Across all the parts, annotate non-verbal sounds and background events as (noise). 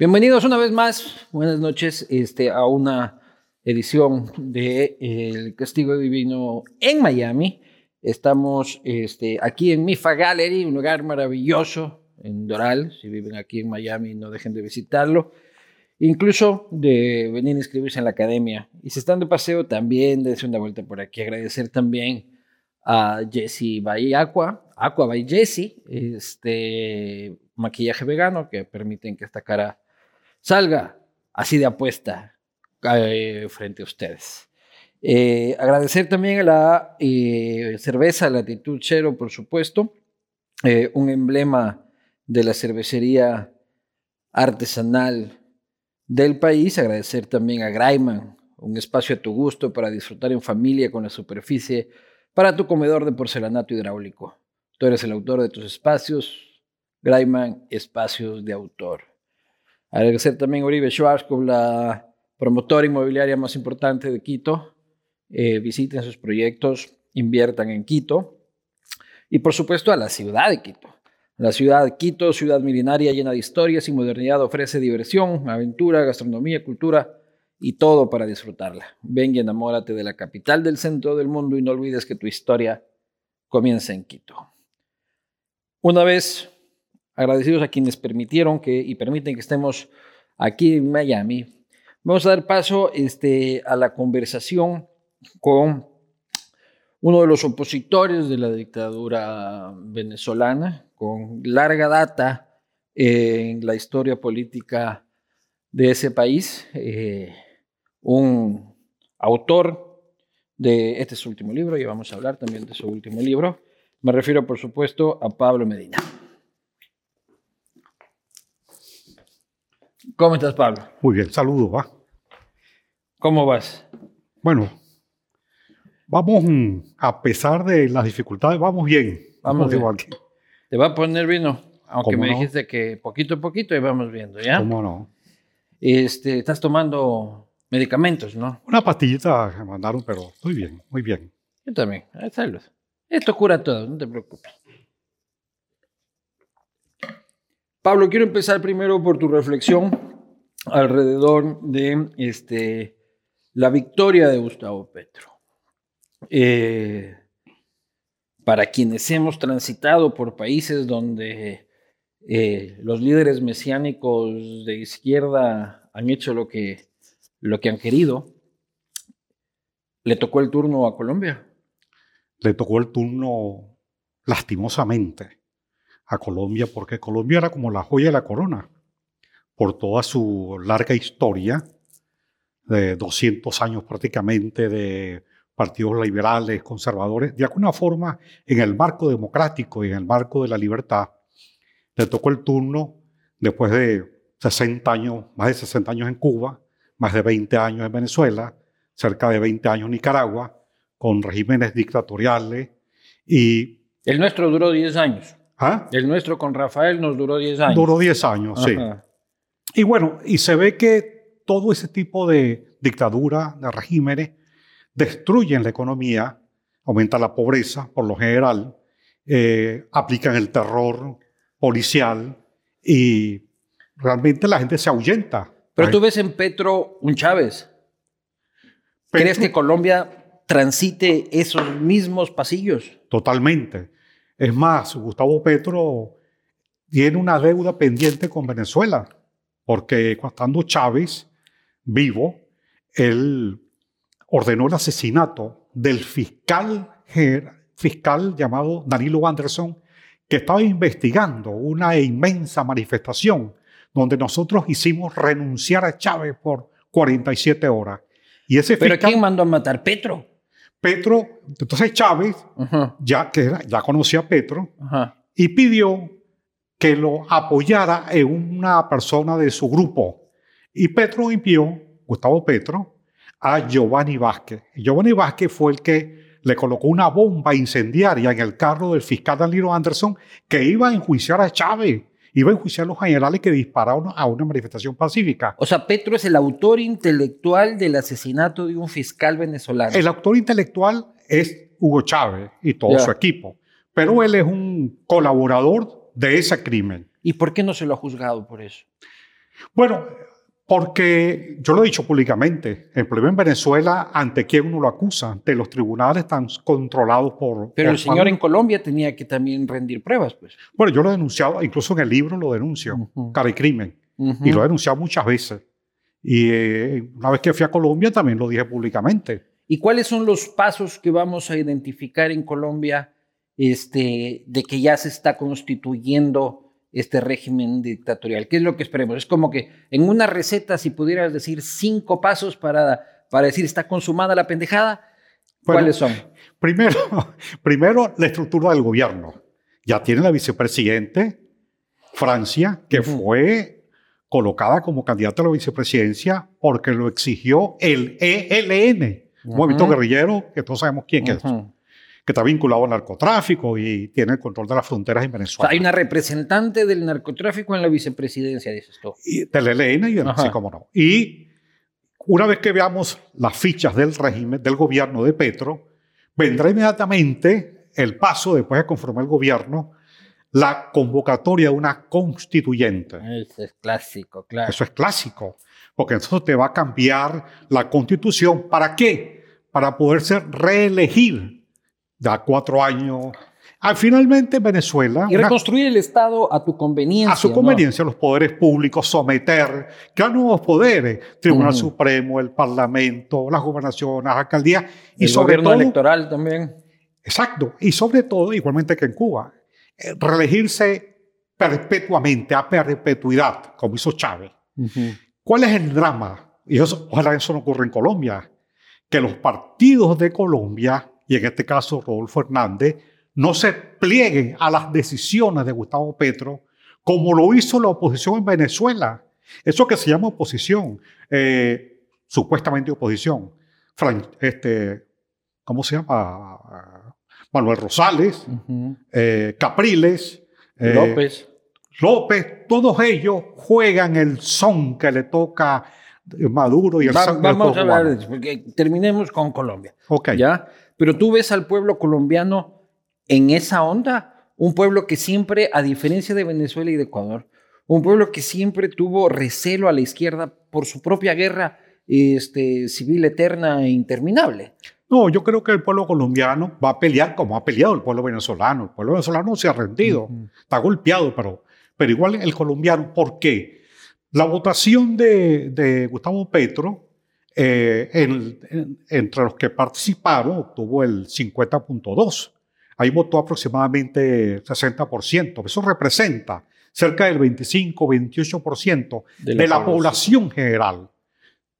Bienvenidos una vez más, buenas noches, este, a una edición de El Castigo Divino en Miami. Estamos este, aquí en Mifa Gallery, un lugar maravilloso en Doral. Si viven aquí en Miami, no dejen de visitarlo. Incluso de venir a inscribirse en la academia. Y si están de paseo, también dense una vuelta por aquí. Agradecer también a Jesse by Aqua, Aqua by Jesse, este maquillaje vegano que permiten que esta cara salga así de apuesta eh, frente a ustedes. Eh, agradecer también a la eh, cerveza Latitud Cero, por supuesto, un emblema de la cervecería artesanal del país. Agradecer también a Graiman, un espacio a tu gusto para disfrutar en familia con la superficie para tu comedor de porcelanato hidráulico. Tú eres el autor de tus espacios. Graiman, espacios de autor. Agradecer también a Uribe Schwarzkopf, la promotora inmobiliaria más importante de Quito. Eh, visiten sus proyectos, inviertan en Quito. Y por supuesto a la ciudad de Quito. La ciudad de Quito, ciudad milenaria llena de historias y modernidad, ofrece diversión, aventura, gastronomía, cultura y todo para disfrutarla. Ven y enamórate de la capital del centro del mundo y no olvides que tu historia comienza en Quito. Una vez agradecidos a quienes permitieron que y permiten que estemos aquí en Miami. Vamos a dar paso este, a la conversación con uno de los opositores de la dictadura venezolana, con larga data en la historia política de ese país, eh, un autor de este su último libro, y vamos a hablar también de su último libro. Me refiero, por supuesto, a Pablo Medina. ¿Cómo estás, Pablo? Muy bien, saludos, va. ¿Cómo vas? Bueno, vamos, mm, a pesar de las dificultades, vamos bien. Vamos bien. ¿Te va a poner vino? Aunque me dijiste que poquito a poquito y vamos viendo, ¿ya? ¿Cómo no? Este, estás tomando medicamentos, ¿no? Una pastillita que mandaron, pero estoy bien, muy bien. Yo también, salud. Esto cura todo, no te preocupes. Pablo, quiero empezar primero por tu reflexión alrededor de este, la victoria de Gustavo Petro. Eh, para quienes hemos transitado por países donde eh, los líderes mesiánicos de izquierda han hecho lo que, lo que han querido, le tocó el turno a Colombia. Le tocó el turno lastimosamente a Colombia, porque Colombia era como la joya de la corona, por toda su larga historia de 200 años prácticamente de partidos liberales, conservadores, de alguna forma en el marco democrático y en el marco de la libertad, le tocó el turno después de 60 años, más de 60 años en Cuba, más de 20 años en Venezuela, cerca de 20 años en Nicaragua, con regímenes dictatoriales y... El nuestro duró 10 años. ¿Ah? El nuestro con Rafael nos duró 10 años. Duró 10 años, sí. Y bueno, y se ve que todo ese tipo de dictadura, de regímenes, destruyen la economía, aumentan la pobreza por lo general, eh, aplican el terror policial y realmente la gente se ahuyenta. Pero tú ves en Petro un Chávez. ¿Crees que Colombia transite esos mismos pasillos? Totalmente. Es más, Gustavo Petro tiene una deuda pendiente con Venezuela, porque cuando Chávez vivo, él ordenó el asesinato del fiscal, fiscal llamado Danilo Anderson, que estaba investigando una inmensa manifestación donde nosotros hicimos renunciar a Chávez por 47 horas. Y ese ¿Pero quién mandó a matar? ¿Petro? Petro, entonces Chávez, ya, que ya conocía a Petro, y pidió que lo apoyara en una persona de su grupo. Y Petro envió, Gustavo Petro, a Giovanni Vázquez. Giovanni Vázquez fue el que le colocó una bomba incendiaria en el carro del fiscal Danilo Anderson que iba a enjuiciar a Chávez iba a enjuiciar a los generales que dispararon a una manifestación pacífica. O sea, Petro es el autor intelectual del asesinato de un fiscal venezolano. El autor intelectual es Hugo Chávez y todo su equipo, pero él es un colaborador de ese crimen. ¿Y por qué no se lo ha juzgado por eso? Bueno, porque yo lo he dicho públicamente, el problema en Venezuela, ¿ante quién uno lo acusa? Ante los tribunales están controlados por... Pero por el señor en Colombia tenía que también rendir pruebas, pues. Bueno, yo lo he denunciado, incluso en el libro lo denuncio, Ujú. cara y crimen, Ujú. y lo he denunciado muchas veces. Y eh, una vez que fui a Colombia también lo dije públicamente. ¿Y cuáles son los pasos que vamos a identificar en Colombia este, de que ya se está constituyendo este régimen dictatorial? ¿Qué es lo que esperemos? Es como que en una receta, si pudieras decir cinco pasos para, para decir está consumada la pendejada, Bueno, ¿cuáles son? Primero, (laughs) primero, la estructura del gobierno. Ya tiene la vicepresidente, Francia, que fue colocada como candidata a la vicepresidencia porque lo exigió el ELN, un movimiento guerrillero que todos sabemos quién es. Que está vinculado al narcotráfico y tiene el control de las fronteras en O sea, Venezuela. hay una representante del narcotráfico en la vicepresidencia, dices tú. y del ELN y así como no. Y una vez que veamos las fichas del régimen, del gobierno de Petro, vendrá inmediatamente el paso, después de conformar el gobierno, la convocatoria de una constituyente. Ese es clásico, claro. Eso es clásico, porque entonces te va a cambiar la constitución. ¿Para qué? Para poderse reelegir de a cuatro años. Ah, finalmente en Venezuela, Y una- reconstruir el Estado a tu conveniencia. a su ¿no? conveniencia los poderes públicos, someter, crear nuevos poderes, Tribunal. Supremo, el Parlamento, las gobernaciones, las alcaldías, y el sobre gobierno todo, electoral también. exacto, y sobre todo, igualmente que en Cuba, eh, reelegirse perpetuamente, a perpetuidad, como hizo Chávez. ¿Cuál es el drama? Y eso, ojalá eso no ocurra en Colombia, que los partidos de Colombia, y en este caso Rodolfo Hernández, no se plieguen a las decisiones de Gustavo Petro, como lo hizo la oposición en Venezuela. Eso que se llama oposición, eh, supuestamente oposición. Fran- este, ¿Cómo se llama? Manuel Rosales, eh, Capriles, eh, López. López, todos ellos juegan el son que le toca Maduro y el Va- vamos a hablar de eso, porque terminemos con Colombia. Ok. ¿Ya? Pero tú ves al pueblo colombiano en esa onda, un pueblo que siempre, a diferencia de Venezuela y de Ecuador, un pueblo que siempre tuvo recelo a la izquierda por su propia guerra este, civil eterna e interminable. No, yo creo que el pueblo colombiano va a pelear como ha peleado el pueblo venezolano. El pueblo venezolano no se ha rendido, Ujú. está golpeado, pero, pero igual el colombiano. ¿Por qué? La votación de, de Gustavo Petro, eh, en- en- entre los que participaron, obtuvo el 50.2. Ahí votó aproximadamente 60%. Eso representa cerca del 25-28% de, la, población general.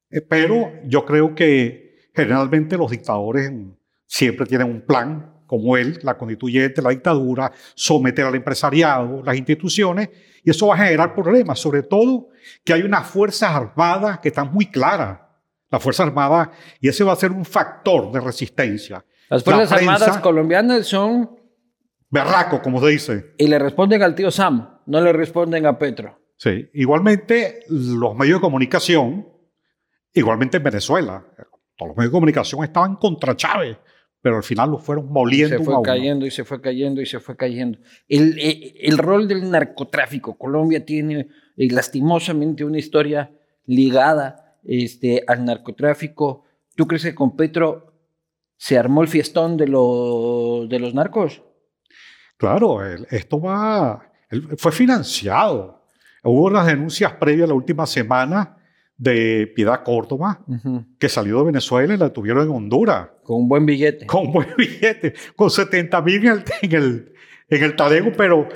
Eh, pero yo creo que generalmente los dictadores siempre tienen un plan, como él, la constituyente, la dictadura, someter al empresariado, las instituciones, y eso va a generar problemas, sobre todo que hay unas fuerzas armadas que están muy claras, la Fuerza Armada, y ese va a ser un factor de resistencia. Las La Fuerzas prensa- Armadas colombianas son Berraco, como se dice. y le responden al tío Sam, no le responden a Petro. Sí. Igualmente, los medios de comunicación, igualmente en Venezuela, todos los medios de comunicación estaban contra Chávez, pero al final lo fueron moliendo se a fue cayendo y se fue cayendo y se fue cayendo. El, eh, el rol del narcotráfico. Colombia tiene eh, lastimosamente una historia ligada este, al narcotráfico. ¿Tú crees que con Petro se armó el fiestón de, lo- de los narcos? Claro, esto va, fue financiado. Hubo unas denuncias previas la última semana de Piedad Córdoba, que salió de Venezuela y la tuvieron en Honduras, Con un buen billete. con buen billete, con 70 mil en el, en el, en el pero...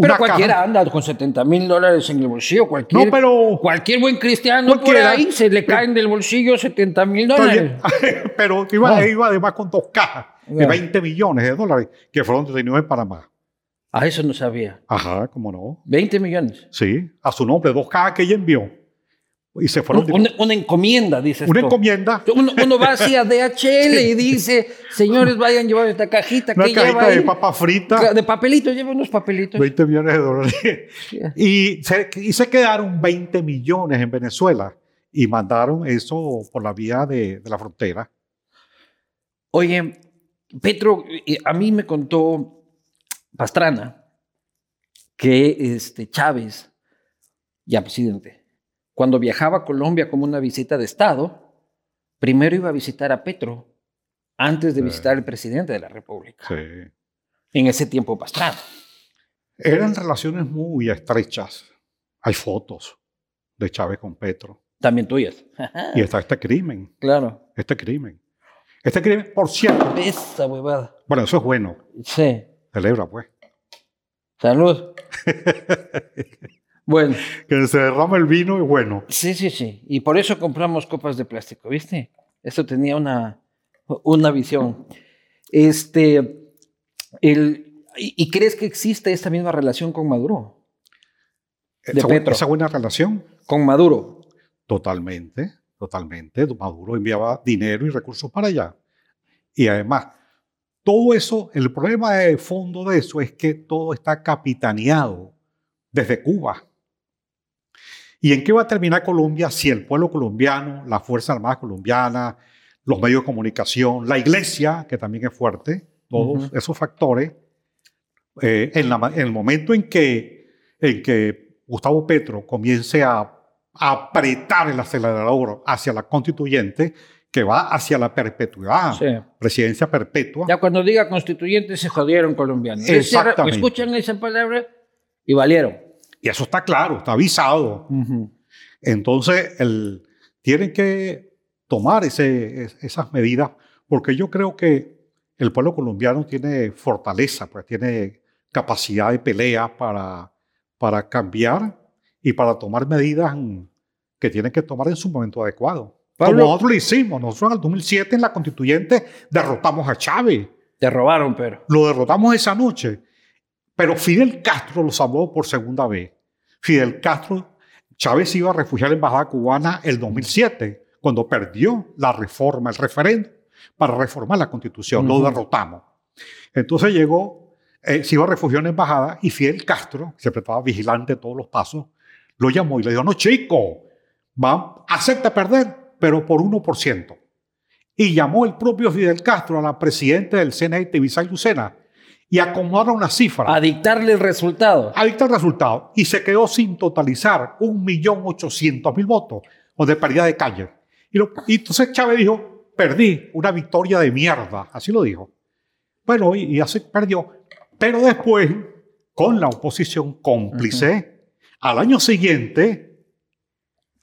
Pero cualquiera caja- anda con 70 mil dólares en el bolsillo. Cualquier, No, pero... cualquier buen cristiano por ahí se le Pero- caen del bolsillo 70 mil dólares. (laughs) pero iba, iba además con dos cajas de Ya. 20 millones de dólares que fueron detenidos en Panamá. Ah, eso no sabía. Ajá, cómo no. 20 millones. Sí, a su nombre, dos cajas que ella envió. Y se fueron. Un- Una, una encomienda, dices una tú. encomienda, Uno, uno va hacia DHL y dice, señores, vayan a llevar esta cajita una que lleva cajita ahí. de papa frita, De papelitos, lleva unos papelitos. 20 millones de dólares. Y se, y se quedaron 20 millones en Venezuela y mandaron eso por la vía de, de la frontera. Oye, Petro, a mí me contó Pastrana que este, Chávez, ya presidente, cuando viajaba a Colombia como una visita de Estado, primero iba a visitar a Petro antes de Sí. visitar al presidente de la República. Sí. En ese tiempo Pastrana. Eran relaciones muy estrechas. Hay fotos de Chávez con Petro. También tuyas. Y está este crimen, claro. este crimen. Este crimen, por cierto, Esa huevada. bueno, eso es bueno. Sí. Celebra, pues. Salud. (laughs) bueno, Que se derrama el vino es bueno. sí, sí, sí. Y por eso compramos copas de plástico, ¿viste? Eso tenía una, una visión. Este, el, y, y crees que existe esta misma relación con Maduro? De esa, bu- Petro. esa buena relación, Con Maduro. totalmente, totalmente. Maduro enviaba dinero y recursos para allá. Y además, todo eso, el problema de fondo de eso es que todo está capitaneado desde Cuba. ¿Y en qué va a terminar Colombia si el pueblo colombiano, la Fuerza Armada colombiana, los medios de comunicación, la iglesia, que también es fuerte, todos Ujú. esos factores, eh, en, la en el momento en que, en que Gustavo Petro comience a, a apretar el acelerador hacia la constituyente, que va hacia la perpetuidad, Sí. presidencia perpetua, Ya cuando diga constituyente se jodieron colombianos. Exactamente. Escuchan esa palabra y valieron. Y eso está claro, está avisado. Entonces, el, tienen que tomar ese- esas medidas, porque yo creo que el pueblo colombiano tiene fortaleza, pues tiene capacidad de pelea para, para cambiar y para tomar medidas que tienen que tomar en su momento adecuado. Pablo- Como nosotros lo hicimos, nosotros en el 2007 en la constituyente derrotamos a Chávez, Te robaron, pero. lo derrotamos esa noche, pero Fidel Castro lo salvó por segunda vez. Fidel Castro, Chávez iba a refugiar en la embajada cubana el 2007, cuando perdió la reforma, el referéndum para reformar la constitución, lo derrotamos. Entonces llegó, eh, se iba a refugiar en la embajada y Fidel Castro, que siempre estaba vigilante de todos los pasos, lo llamó y le dijo, no chico, va, acepta perder, pero por 1%. Y llamó el propio Fidel Castro a la presidenta del CNE, Tibisay Lucena, y acomodaron una cifra A dictarle el resultado. a dictar el resultado y se quedó sin totalizar 1.800.000 votos o de paridad de calle. Y, lo- y entonces Chávez dijo, perdí una victoria de mierda, así lo dijo. Bueno, y, y así perdió. Pero después, con la oposición cómplice, al año siguiente,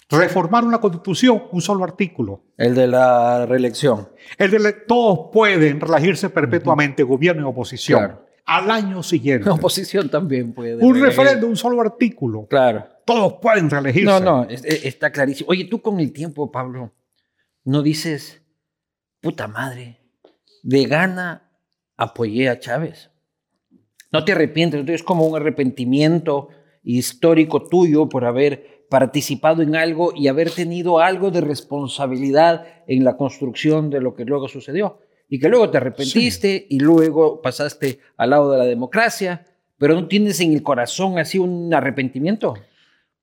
reformaron la constitución, un solo artículo. El de la reelección. El de la- todos pueden reelegirse perpetuamente, gobierno y oposición. Claro. Al año siguiente. La oposición también puede. Un reelegir. referéndum, un solo artículo. Claro. Todos pueden reelegirse. No, no, es- es- está clarísimo. Oye, tú con el tiempo, Pablo, no dices, puta madre, de gana apoyé a Chávez. No te arrepientes, entonces es como un arrepentimiento histórico tuyo por haber participado en algo y haber tenido algo de responsabilidad en la construcción de lo que luego sucedió. Y que luego te arrepentiste y luego pasaste al lado de la democracia, pero no tienes en el corazón así un arrepentimiento.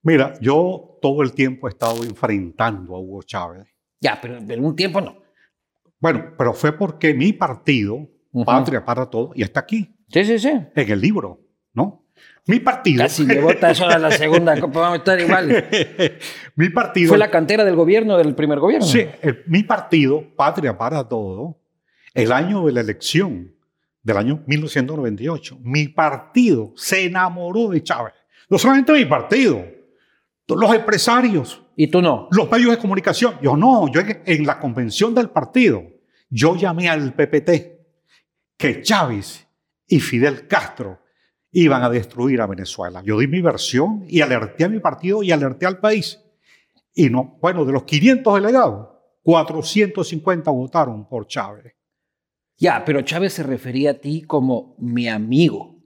Mira, yo todo el tiempo he estado enfrentando a Hugo Chávez. Ya, pero en un tiempo no. Bueno, pero fue porque mi partido, Ujú. Patria para Todos, y está aquí, Sí, sí, sí. en el libro. Mi partido. Casi me bota eso a la segunda (laughs) copa, vamos a estar igual. mi partido. Fue la cantera del gobierno, del primer gobierno. Sí, el- mi partido, Patria para Todo, el año de la elección del año 1998, mi partido se enamoró de Chávez. No solamente mi partido, los empresarios, Y tú no. los medios de comunicación. Yo no, yo en, en la convención del partido, yo llamé al PPT que Chávez y Fidel Castro iban a destruir a Venezuela. Yo di mi versión y alerté a mi partido y alerté al país. Y no, bueno, de los 500 delegados, 450 votaron por Chávez. Ya, pero Chávez se refería a ti como mi amigo.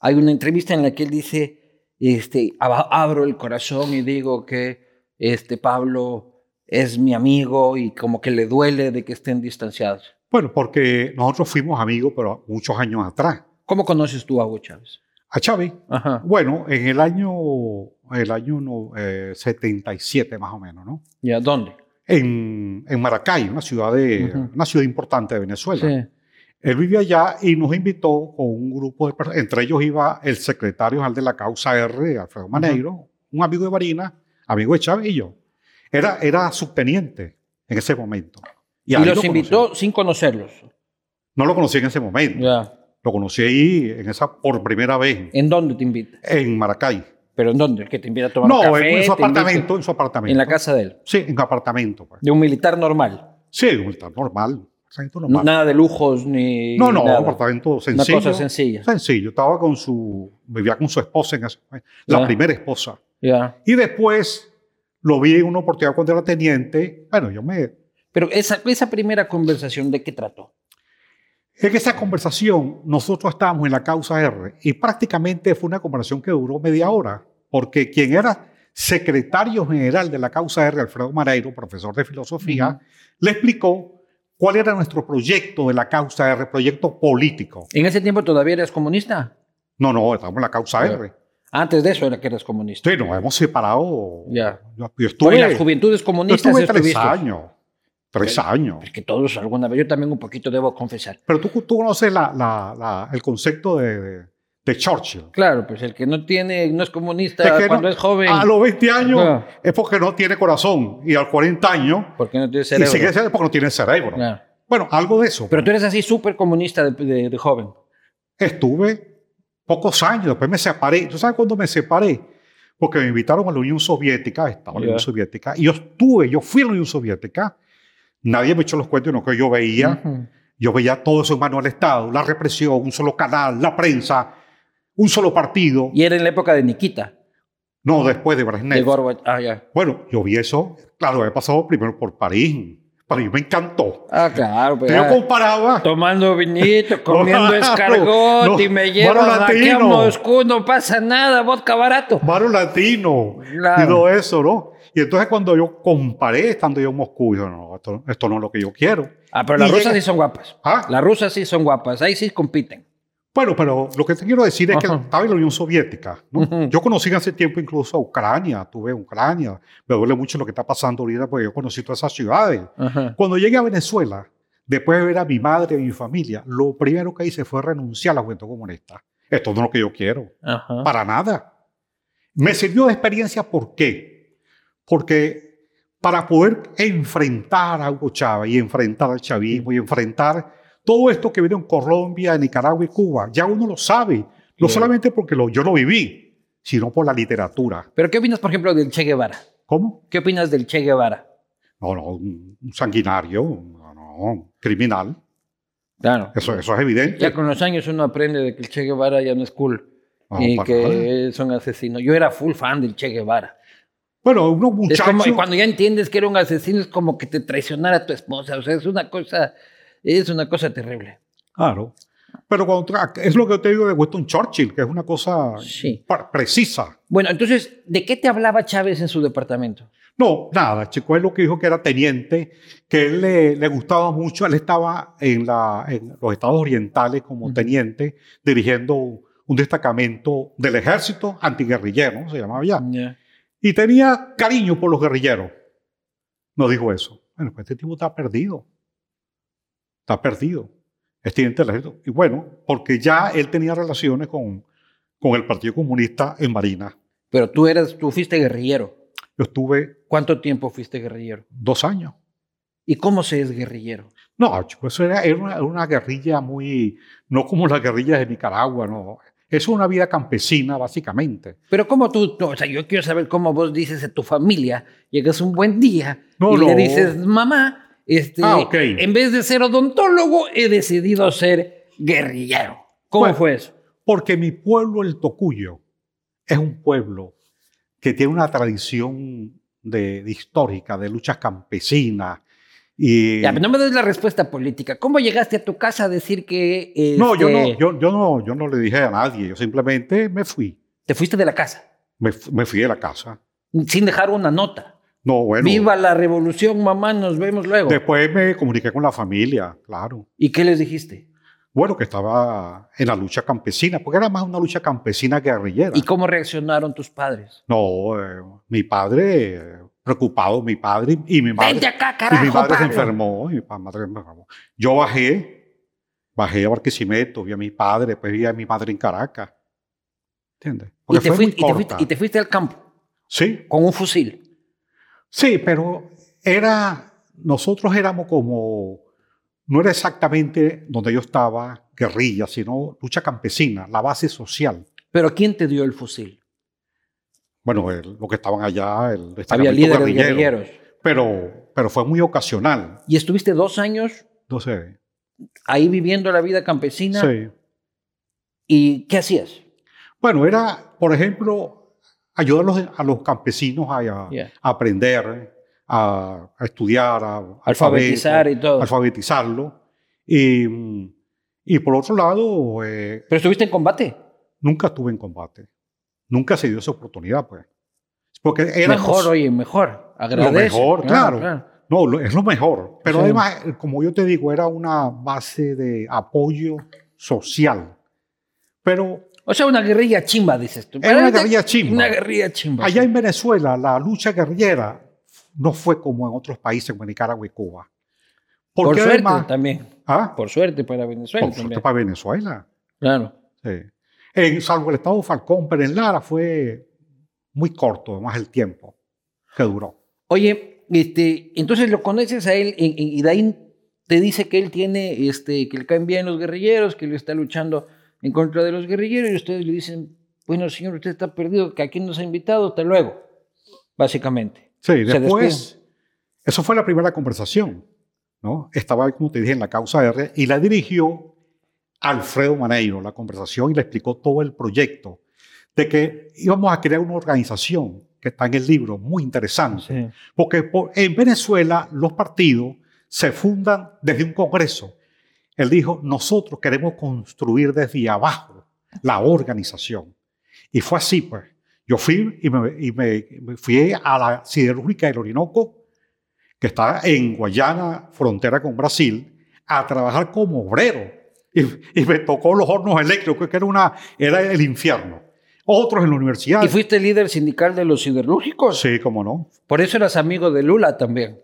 Hay una entrevista en la que él dice, este, ab- abro el corazón y digo que este Pablo es mi amigo y como que le duele de que estén distanciados. Bueno, porque nosotros fuimos amigos, pero muchos años atrás. ¿Cómo conoces tú a Hugo Chávez? A Chávez, Ajá. bueno, en el año, el año no, eh, 77 más o menos, ¿no? ¿Ya dónde? en, en Maracay, una ciudad, de, una ciudad importante de Venezuela. Sí. Él vivía allá y nos invitó con un grupo de personas, entre ellos iba el secretario general de la causa R, Alfredo Maneiro, un amigo de Marina, amigo de Chávez y yo. Era, era subteniente en ese momento. Y, los lo invitó sin conocerlos. No lo conocí en ese momento. Ya. Lo conocí ahí en esa por primera vez ¿En dónde te invita? en Maracay. ¿Pero en dónde? ¿Que te invita a tomar No, un café? en su invita- apartamento, en su apartamento. En la casa de él. Sí, en apartamento. Pues. De un militar normal. Sí, un está normal. Normal. Nada de lujos ni. No, no, nada. apartamento Una sencillo. cosa sencilla. Sencillo. Estaba con su, vivía con su esposa, en ese- la Ya. primera esposa. Ya. Y después lo vi en una oportunidad cuando era teniente. Bueno, yo me... Pero esa, esa primera conversación, ¿de qué trató? En esa conversación, nosotros estábamos en la causa R y prácticamente fue una conversación que duró media hora, porque quien era secretario general de la causa R, Alfredo Mareiro, profesor de filosofía, Ujú. le explicó cuál era nuestro proyecto de la causa R, proyecto político. ¿En ese tiempo todavía eres comunista? No, no, estamos en la causa Ya. R. Antes de eso era que eras comunista. Sí, nos hemos separado. Ya. Yo, yo Pero estuve, en las juventudes yo comunistas estuve tres años. Tres años. Porque todos alguna vez, yo también un poquito debo confesar. Pero tú, tú conoces la- la- la- el concepto de, de- de Churchill. Claro, pues el que no tiene, no es comunista Es que cuando no- es joven, A los 20 años Ah. es porque no tiene corazón. Y a los 40 años, porque no tiene y cerebro. sigue siendo porque no tiene cerebro. Claro. Bueno, algo de eso. Pero tú eres así súper comunista de, de- joven. Estuve pocos años, después me separé. ¿Tú sabes cuándo me separé? Porque me invitaron a la Unión Soviética, estaba en la. Unión Soviética, y yo estuve, yo fui a la Unión Soviética. Nadie me echó los cuentos, no que yo veía. Yo veía todo eso en mano del Estado, la represión, un solo canal, la prensa, un solo partido. Y era en la época de Nikita, No, después de Brezhnev. de Gorbachev. Ah, ya. Bueno, yo vi eso, claro, he pasado primero por París. París me encantó. Ah, claro. Pues, Yo ah, comparaba, tomando vinito, (laughs) comiendo escargot no, y me mano llevas aquí a. Moscú, no pasa nada, vodka barato. Baro Latino Claro. y todo eso, ¿no? Y entonces cuando yo comparé estando yo en Moscú, yo no, esto, esto no es lo que yo quiero. Ah, pero las rusas sí son guapas. ¿Ah? Las rusas sí son guapas, ahí sí compiten. Bueno, pero lo que te quiero decir es que estaba en la Unión Soviética. Yo conocí hace tiempo incluso a Ucrania, tuve Ucrania. Me duele mucho lo que está pasando ahorita porque yo conocí todas esas ciudades. Cuando llegué a Venezuela, después de ver a mi madre y mi familia, lo primero que hice fue renunciar a la juventud comunista. Esto no es lo que yo quiero, para nada. Me sirvió de experiencia, ¿por qué? Porque para poder enfrentar a Hugo Chávez y enfrentar al chavismo y enfrentar todo esto que viene en Colombia, en Nicaragua y Cuba, ya uno lo sabe. No solamente porque lo, yo lo viví, sino por la literatura. Pero ¿qué opinas, por ejemplo, del Che Guevara? ¿Cómo? ¿Qué opinas del Che Guevara? No, no, un un sanguinario, no, no, criminal. Claro. Eso, eso es evidente. Ya con los años uno aprende de que el Che Guevara ya no es cool No, y que nada. son asesinos. Yo era full fan del Che Guevara. Bueno, unos Es muchachos. como, y cuando ya entiendes que era un asesino, es como que te traicionara a tu esposa. O sea, es una cosa, es una cosa terrible. Claro. Pero cuando es lo que te digo de Winston Churchill, que es una cosa Sí. precisa. Bueno, entonces, ¿de qué te hablaba Chávez en su departamento? No, nada, Chico es lo que dijo que era teniente, que él le, le gustaba mucho. Él estaba en, la, en los estados orientales como Ujú. teniente, dirigiendo un destacamento del ejército antiguerrillero, se llamaba ya. Ya. Y tenía cariño por los guerrilleros. No dijo eso. Bueno, pues este tipo está perdido. Está perdido. Es teniente del ejército. Y bueno, porque ya él tenía relaciones con, con el Partido Comunista en Marina. Pero tú eras, tú fuiste guerrillero. Yo estuve ¿Cuánto tiempo fuiste guerrillero? dos años. ¿Y cómo se es guerrillero? No, chico, eso era, era una, era una guerrilla muy, no como las guerrillas de Nicaragua, no. Es una vida campesina, básicamente. Pero cómo tú, tú- o sea, yo quiero saber cómo vos dices a tu familia, llegas un buen día No, y le no. dices, mamá, este, Ah, en vez de ser odontólogo, he decidido ser guerrillero. ¿Cómo Bueno. fue eso? Porque mi pueblo, el Tocuyo, es un pueblo que tiene una tradición de, de histórica, de luchas campesinas. Y, Ya, pero no me des la respuesta política. ¿Cómo llegaste a tu casa a decir que... no, yo este, no, yo, yo no, yo no le dije a nadie, yo simplemente me fui, Te fuiste de la casa, me, fu- me fui de la casa. sin dejar una nota. No, bueno, Viva la revolución, mamá, nos vemos luego. después me comuniqué con la familia, claro. ¿Y qué les dijiste? Bueno, que estaba en la lucha campesina, porque era más una lucha campesina guerrillera. ¿Y cómo reaccionaron tus padres? No, eh, mi padre, preocupado, mi padre y mi madre. Vente acá, y carajo, mi madre se enfermó, y mi madre se enfermó. Yo bajé, bajé a Barquisimeto, vi a mi padre, después vi a mi madre en Caracas. ¿Entiendes? Y te, fue fuiste, muy y te fuiste- corta. y te fuiste al campo. Sí, con un fusil. sí, pero era, nosotros éramos como, no era exactamente donde yo estaba, guerrilla, sino lucha campesina, la base social. Pero ¿quién te dio el fusil? Bueno, el- los que estaban allá, el Había destacamento líderes guerrillero, guerrilleros. Pero, pero fue muy ocasional. Y estuviste dos años No sé. ahí viviendo la vida campesina. Sí. ¿Y qué hacías? Bueno, era, por ejemplo, ayudar a los, a los campesinos a, aprender, a, estudiar, a Alfabetizar y todo. alfabetizarlo. Y, y por otro lado, eh, ¿Pero estuviste en combate? nunca estuve en combate. Nunca se dio esa oportunidad, pues. Porque éramos, Mejor, oye, mejor. Agradece. mejor, claro. No, lo- es lo mejor. Pero Sí. además, como yo te digo, era una base de apoyo social. Pero O sea, una guerrilla chimba, dices tú. Era una guerrilla chimba. Una guerrilla chimba. allá sí. en Venezuela, la lucha guerrillera no fue como en otros países como Nicaragua y Cuba. Por Porque suerte además, también. ¿Ah? Por suerte para Venezuela Por suerte también. para Venezuela. Claro. Sí. En, salvo el estado Falcón, pero en Lara fue muy corto, además el tiempo que duró. Oye, este, entonces lo conoces a él y, de ahí te dice que él tiene, este, que le caen bien los guerrilleros, que él está luchando en contra de los guerrilleros y ustedes le dicen, bueno, señor, usted está perdido, que aquí nos ha invitado, hasta luego, básicamente. Sí, después, eso fue la primera conversación, ¿no? Estaba, como te dije, en la causa R y la dirigió Alfredo Maneiro, la conversación, y le explicó todo el proyecto de que íbamos a crear una organización que está en el libro, muy interesante, porque por- en Venezuela los partidos se fundan desde un congreso. Él dijo, nosotros queremos construir desde abajo la organización. Y fue así, pues. Yo fui y me, y me- me fui a la siderúrgica del Orinoco, que está en Guayana, frontera con Brasil, a trabajar como obrero. Y, y me tocó los hornos eléctricos, que era, una, era el infierno. Otros en la universidad. ¿Y fuiste líder sindical de los siderúrgicos? Sí, cómo no. Por eso eras amigo de Lula también.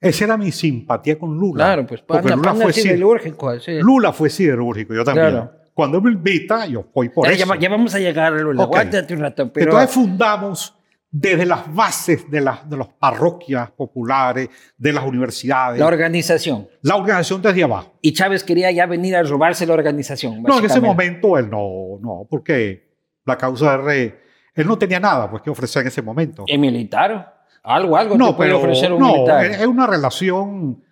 Esa era mi simpatía con Lula. Claro, pues Porque pana, Lula pana fue, si- siderúrgico. así. Lula fue siderúrgico, yo también. Claro. Cuando me invita, yo voy por ya, eso. ya- ya vamos a llegar a Lula. Ok. Aguántate un rato. Pero, Entonces fundamos desde las bases de las, de las parroquias populares, de las universidades, la la, organización. organización desde abajo. Y Chávez quería ya venir a robarse la organización. No, en ese momento él no, no, porque la causa de re, él no tenía nada pues, que ofrecer en ese momento. ¿Y militar? Algo, algo no, te puede pero ofrecer un no, militar. es es una relación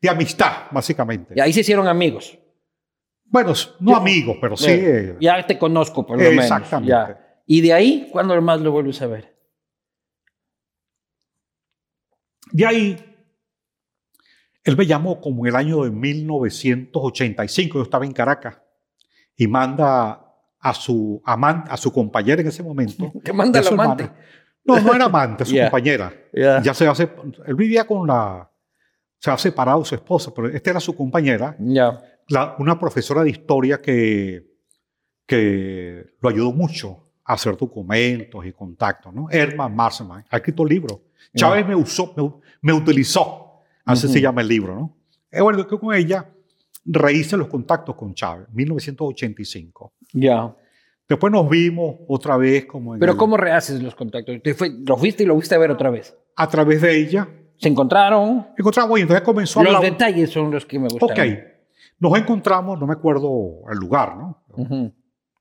de amistad, básicamente. Y ahí se hicieron amigos. Bueno, no Yo- amigos, pero sí. Eh, eh, ya te conozco, por lo menos. Exactamente. ya. Y de ahí, ¿cuándo más lo vuelves a ver? De ahí, él me llamó como en el año de 1985, yo estaba en Caracas, y manda a su, aman- a su compañera en ese momento. (laughs) Te manda su amante. hermana. No, no era amante, su (laughs) compañera. Ya. Ya se hace, él vivía con la, se ha separado su esposa, pero esta era su compañera, Ya. la- una profesora de historia que, que lo ayudó mucho a hacer documentos y contactos, ¿no? Herman Marseman, ha escrito libros. Chávez me usó, me, me utilizó, así Ujú. se llama el libro, ¿no? Eh, bueno, que con ella rehice los contactos con Chávez, 1985. Ya. Después nos vimos otra vez como en Pero el- ¿cómo rehaces los contactos? ¿Te fue- ¿Lo fuiste y lo fuiste a ver otra vez? a través de ella ¿Se encontraron? encontramos y entonces comenzó a Los hablar. detalles son los que me gustan. Ok, nos encontramos, no me acuerdo el lugar, ¿no? Ujú.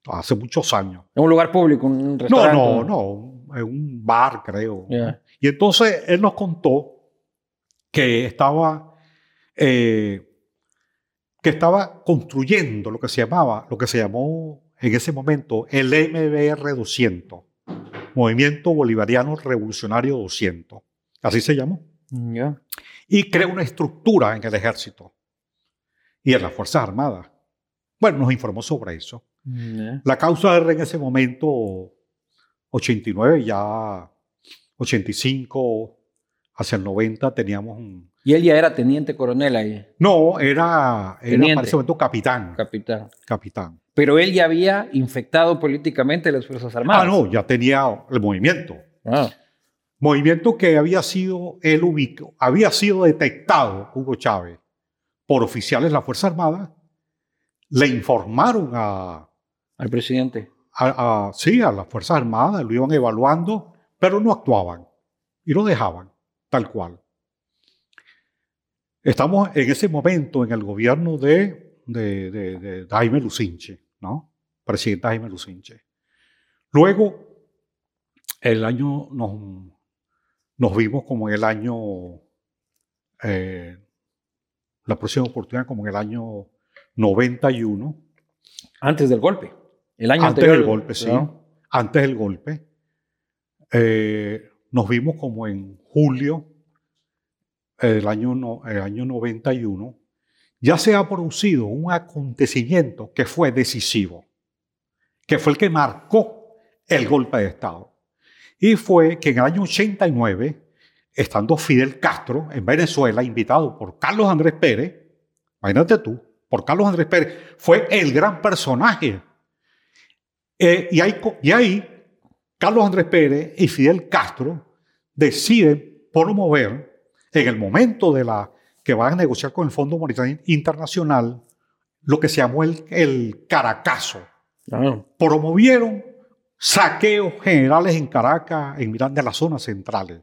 Hace muchos años. En un lugar público, un No, restaurante. no, no, en un bar, creo. Y entonces él nos contó que estaba, eh, que estaba construyendo lo que se llamaba, lo que se llamó en ese momento el MBR 200, Movimiento Bolivariano Revolucionario 200, así se llamó, y creó una estructura en el ejército y en las Fuerzas Armadas. Bueno, nos informó sobre eso. La causa R en ese momento, 89, ya 85, hacia el 90 teníamos un... Y él ya era teniente coronel ahí, No, era, para ese momento capitán. capitán. capitán. Pero él ya había infectado políticamente las Fuerzas Armadas. Ah, no, ya tenía el movimiento. Ah, Movimiento que había sido, él ubicó, había sido detectado, Hugo Chávez, por oficiales de la Fuerza Armada. Le informaron a, al presidente. Sí, a las Fuerzas Armadas, lo iban evaluando pero no actuaban y lo dejaban tal cual. Estamos en ese momento en el gobierno de, Jaime Lucinche, ¿no? Presidente Jaime Lucinche. Luego, el año, nos, nos vimos como en el año, eh, la próxima oportunidad como en el año 91. Antes del golpe. El año Antes del golpe, sí. Antes del golpe. Eh, nos vimos como en julio del año, el año 91. Ya se ha producido un acontecimiento que fue decisivo, que fue el que marcó el golpe de Estado. Y fue que en el año 89, estando Fidel Castro en Venezuela, invitado por Carlos Andrés Pérez, imagínate tú, por Carlos Andrés Pérez, fue el gran personaje. Eh, y, ahí, y ahí, Carlos Andrés Pérez y Fidel Castro deciden promover, en el momento de la que van a negociar con el Fondo Monetario Internacional, lo que se llamó el, el Caracazo. Promovieron saqueos generales en Caracas, en Miranda, en las zonas centrales.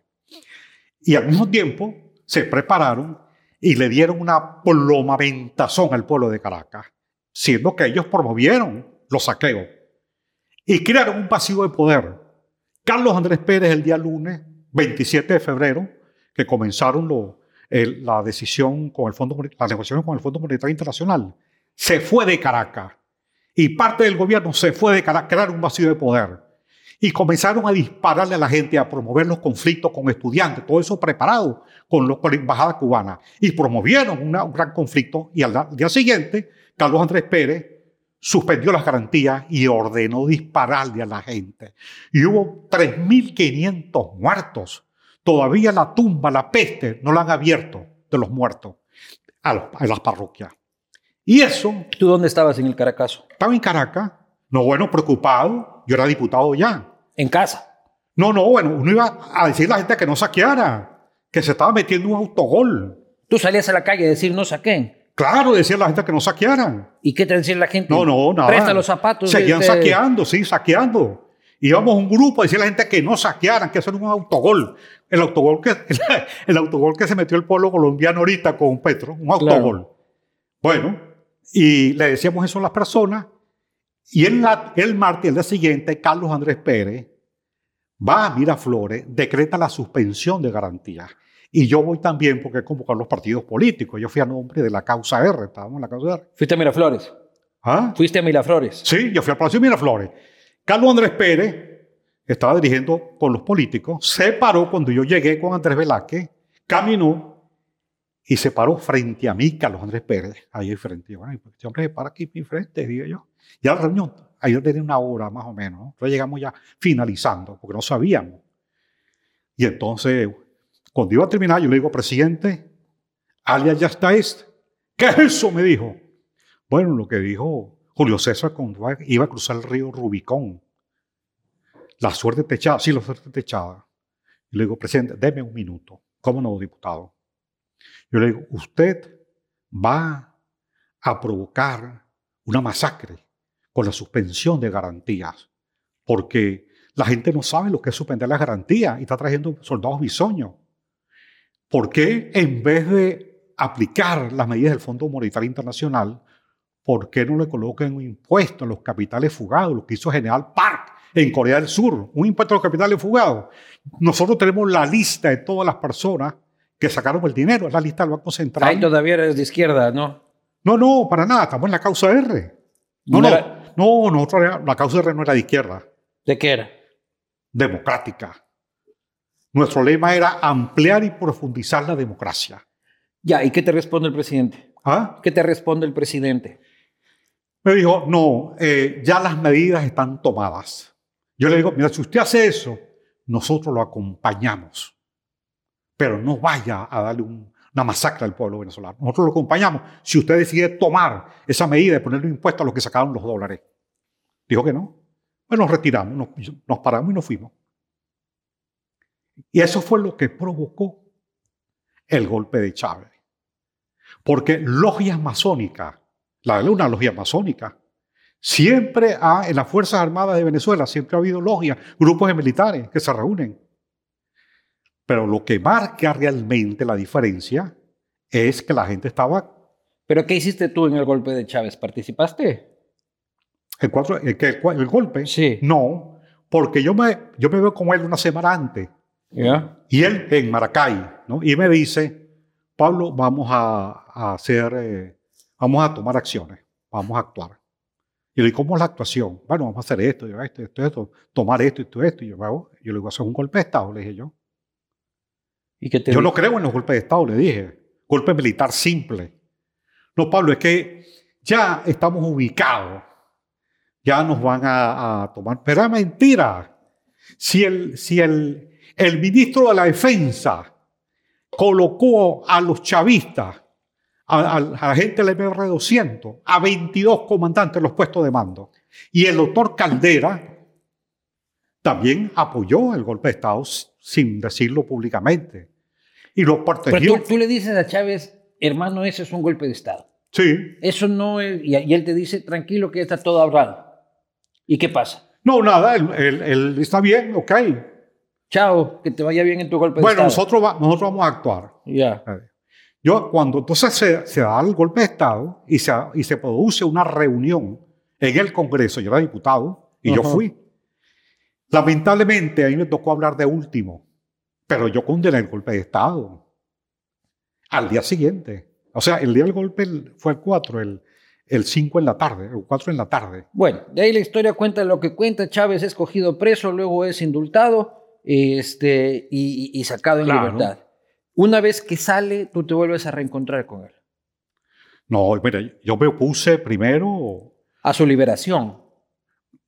Y al mismo tiempo se prepararon y le dieron una plomaventazón al pueblo de Caracas, siendo que ellos promovieron los saqueos y crearon un pasivo de poder. Carlos Andrés Pérez el día lunes, 27 de febrero, que comenzaron lo, la decisión con el Fondo, las negociaciones con el Fondo Monetario Internacional, se fue de Caracas y parte del gobierno se fue de Caracas, crear un vacío de poder y comenzaron a dispararle a la gente, a promover los conflictos con estudiantes, todo eso preparado con, la embajada cubana. Y promovieron un gran conflicto y al día siguiente, Carlos Andrés Pérez suspendió las garantías y ordenó dispararle a la gente. Y hubo 3.500 muertos. Todavía la tumba, la peste, no la han abierto de los muertos a, las parroquias. Y eso... ¿Tú dónde estabas en el Caracazo? Estaba en Caracas. No, bueno, preocupado. Yo era diputado ya. ¿En casa? No, no, bueno, uno iba a decir a la gente que no saqueara, que se estaba metiendo un autogol. Tú salías a la calle a decir no saquen. Claro, decía la gente que no saquearan. ¿Y qué te decía la gente? No, no, nada. Presta los zapatos. Seguían saqueando, sí, saqueando. Íbamos un grupo a decir a la gente que no saquearan, que hacer un autogol. El autogol que, (laughs) el, autogol que se metió el pueblo colombiano ahorita con Petro, un autogol. Bueno, y le decíamos eso a las personas y en el martes, el día siguiente, Carlos Andrés Pérez va a Miraflores, decreta la suspensión de garantías. Y yo voy también porque he convocado los partidos políticos. Yo fui a nombre de la causa R, estábamos en la causa R. ¿Fuiste a Miraflores? ¿Ah? ¿Fuiste a Miraflores? Sí, yo fui al Palacio de Miraflores. Carlos Andrés Pérez estaba dirigiendo con los políticos, se paró cuando yo llegué con Andrés Velázquez, caminó y se paró frente a mí, Carlos Andrés Pérez, ahí frente. Bueno, este hombre se para aquí mi frente, digo yo. Ya la reunión, ayer tenía una hora más o menos, ¿no? entonces llegamos ya finalizando, porque no sabíamos. Y entonces, cuando iba a terminar, yo le digo, presidente, alias ya está este. ¿Qué es eso? Me dijo. Bueno, lo que dijo Julio César cuando iba a cruzar el río Rubicón. La suerte techada, sí, la suerte techada. Y le digo, presidente, deme un minuto. ¿Cómo no, diputado? Yo le digo, usted va a provocar una masacre con la suspensión de garantías, porque la gente no sabe lo que es suspender las garantías y está trayendo soldados bisoños. ¿Por qué en vez de aplicar las medidas del Fondo Monetario Internacional, por qué no le colocan un impuesto a los capitales fugados, lo que hizo General Park en Corea del Sur, un impuesto a los capitales fugados? Nosotros tenemos la lista de todas las personas que sacaron el dinero, es la lista del Banco Central. Ahí todavía eres de izquierda, ¿no? No, no, para nada, estamos en la causa R. No, no, no, nosotros, la causa de no era de izquierda. ¿De qué era? Democrática. Nuestro lema era ampliar y profundizar la democracia. Ya, ¿y qué te responde el presidente? ¿Ah? ¿Qué te responde el presidente? Me dijo, no, eh, ya las medidas están tomadas. Yo le digo, mira, si usted hace eso, nosotros lo acompañamos. Pero no vaya a darle un, una masacre al pueblo venezolano. Nosotros lo acompañamos. Si usted decide tomar esa medida de ponerle un impuesto a los que sacaron los dólares. Dijo que no. Pues nos retiramos, nos, paramos y nos fuimos. Y eso fue lo que provocó el golpe de Chávez. Porque logias masónicas, la de una logia masónica, siempre ha, en las Fuerzas Armadas de Venezuela, siempre ha habido logias, grupos de militares que se reúnen. Pero lo que marca realmente la diferencia es que la gente estaba... ¿Pero qué hiciste tú en el golpe de Chávez? ¿Participaste? ¿El, cuatro, el, el, el golpe? Sí. No, porque yo me, yo me veo con él una semana antes. Y él en Maracay, ¿no? Y me dice, Pablo, vamos a, a hacer, eh, vamos a tomar acciones, vamos a actuar. Y le digo, ¿cómo es la actuación? Bueno, vamos a hacer esto, yo, esto, esto, esto, tomar esto, esto, esto. Y yo, yo le digo, hacer un golpe de Estado, le dije yo. ¿Y qué te Yo dijo? no creo en los golpes de Estado, le dije. Golpe militar simple. No, Pablo, es que ya estamos ubicados. Ya nos van a, a tomar. Pero es mentira. Si el, si el, el ministro de la Defensa colocó a los chavistas, a, a- a la gente del MR200, a 22 comandantes en los puestos de mando, y el doctor Caldera también apoyó el golpe de Estado sin decirlo públicamente. Y lo Pero protegió. tú, tú le dices a Chávez, hermano, ese es un golpe de Estado. Sí. Eso no es... Y, él te dice, tranquilo, que está todo ahorrado. ¿Y qué pasa? No, nada, él, él- él está bien, ok. Chao, que te vaya bien en tu golpe de Bueno, Estado. nosotros, va- nosotros vamos a actuar. Ya. Yo, cuando entonces se, se da el golpe de Estado y se, y se produce una reunión en el Congreso, yo era diputado y yo Ajá. fui. Lamentablemente a mí me tocó hablar de último, pero yo condené el golpe de Estado al día siguiente. O sea, el día del golpe fue el 4, el, el 5 en la tarde, el 4 en la tarde. Bueno, de ahí la historia cuenta lo que cuenta. Chávez es cogido preso, luego es indultado este, y, y- sacado en Claro. libertad. Una vez que sale, tú te vuelves a reencontrar con él. No, mira, yo me opuse primero A su liberación.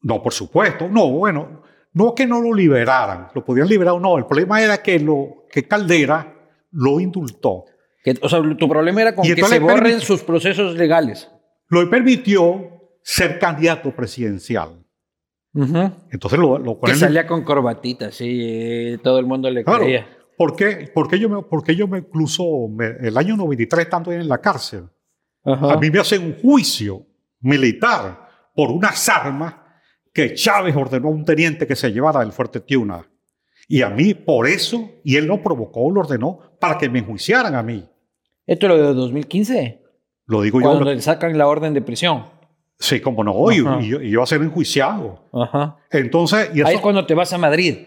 No, por supuesto. No, bueno, no que no lo liberaran, lo podían liberar o no. El problema era que, lo, que Caldera lo indultó. Que, o sea, tu problema era con Y que se borren sus procesos legales. Lo permitió ser candidato presidencial. Entonces lo, lo Que él- salía con corbatita, sí, eh, todo el mundo le Claro. creía. ¿Por qué, por qué yo me, por qué yo me incluso me- el año 93 estando en la cárcel? A mí me hacen un juicio militar por unas armas que Chávez ordenó a un teniente que se llevara del fuerte Tiuna. Y a mí, por eso, y él lo provocó, lo ordenó para que me enjuiciaran a mí. Esto es lo de 2015, Lo digo cuando yo. le sacan la orden de prisión. Sí, como no, y, yo, y yo a ser enjuiciado. Ajá. Entonces, y eso, Ahí es cuando te vas a Madrid.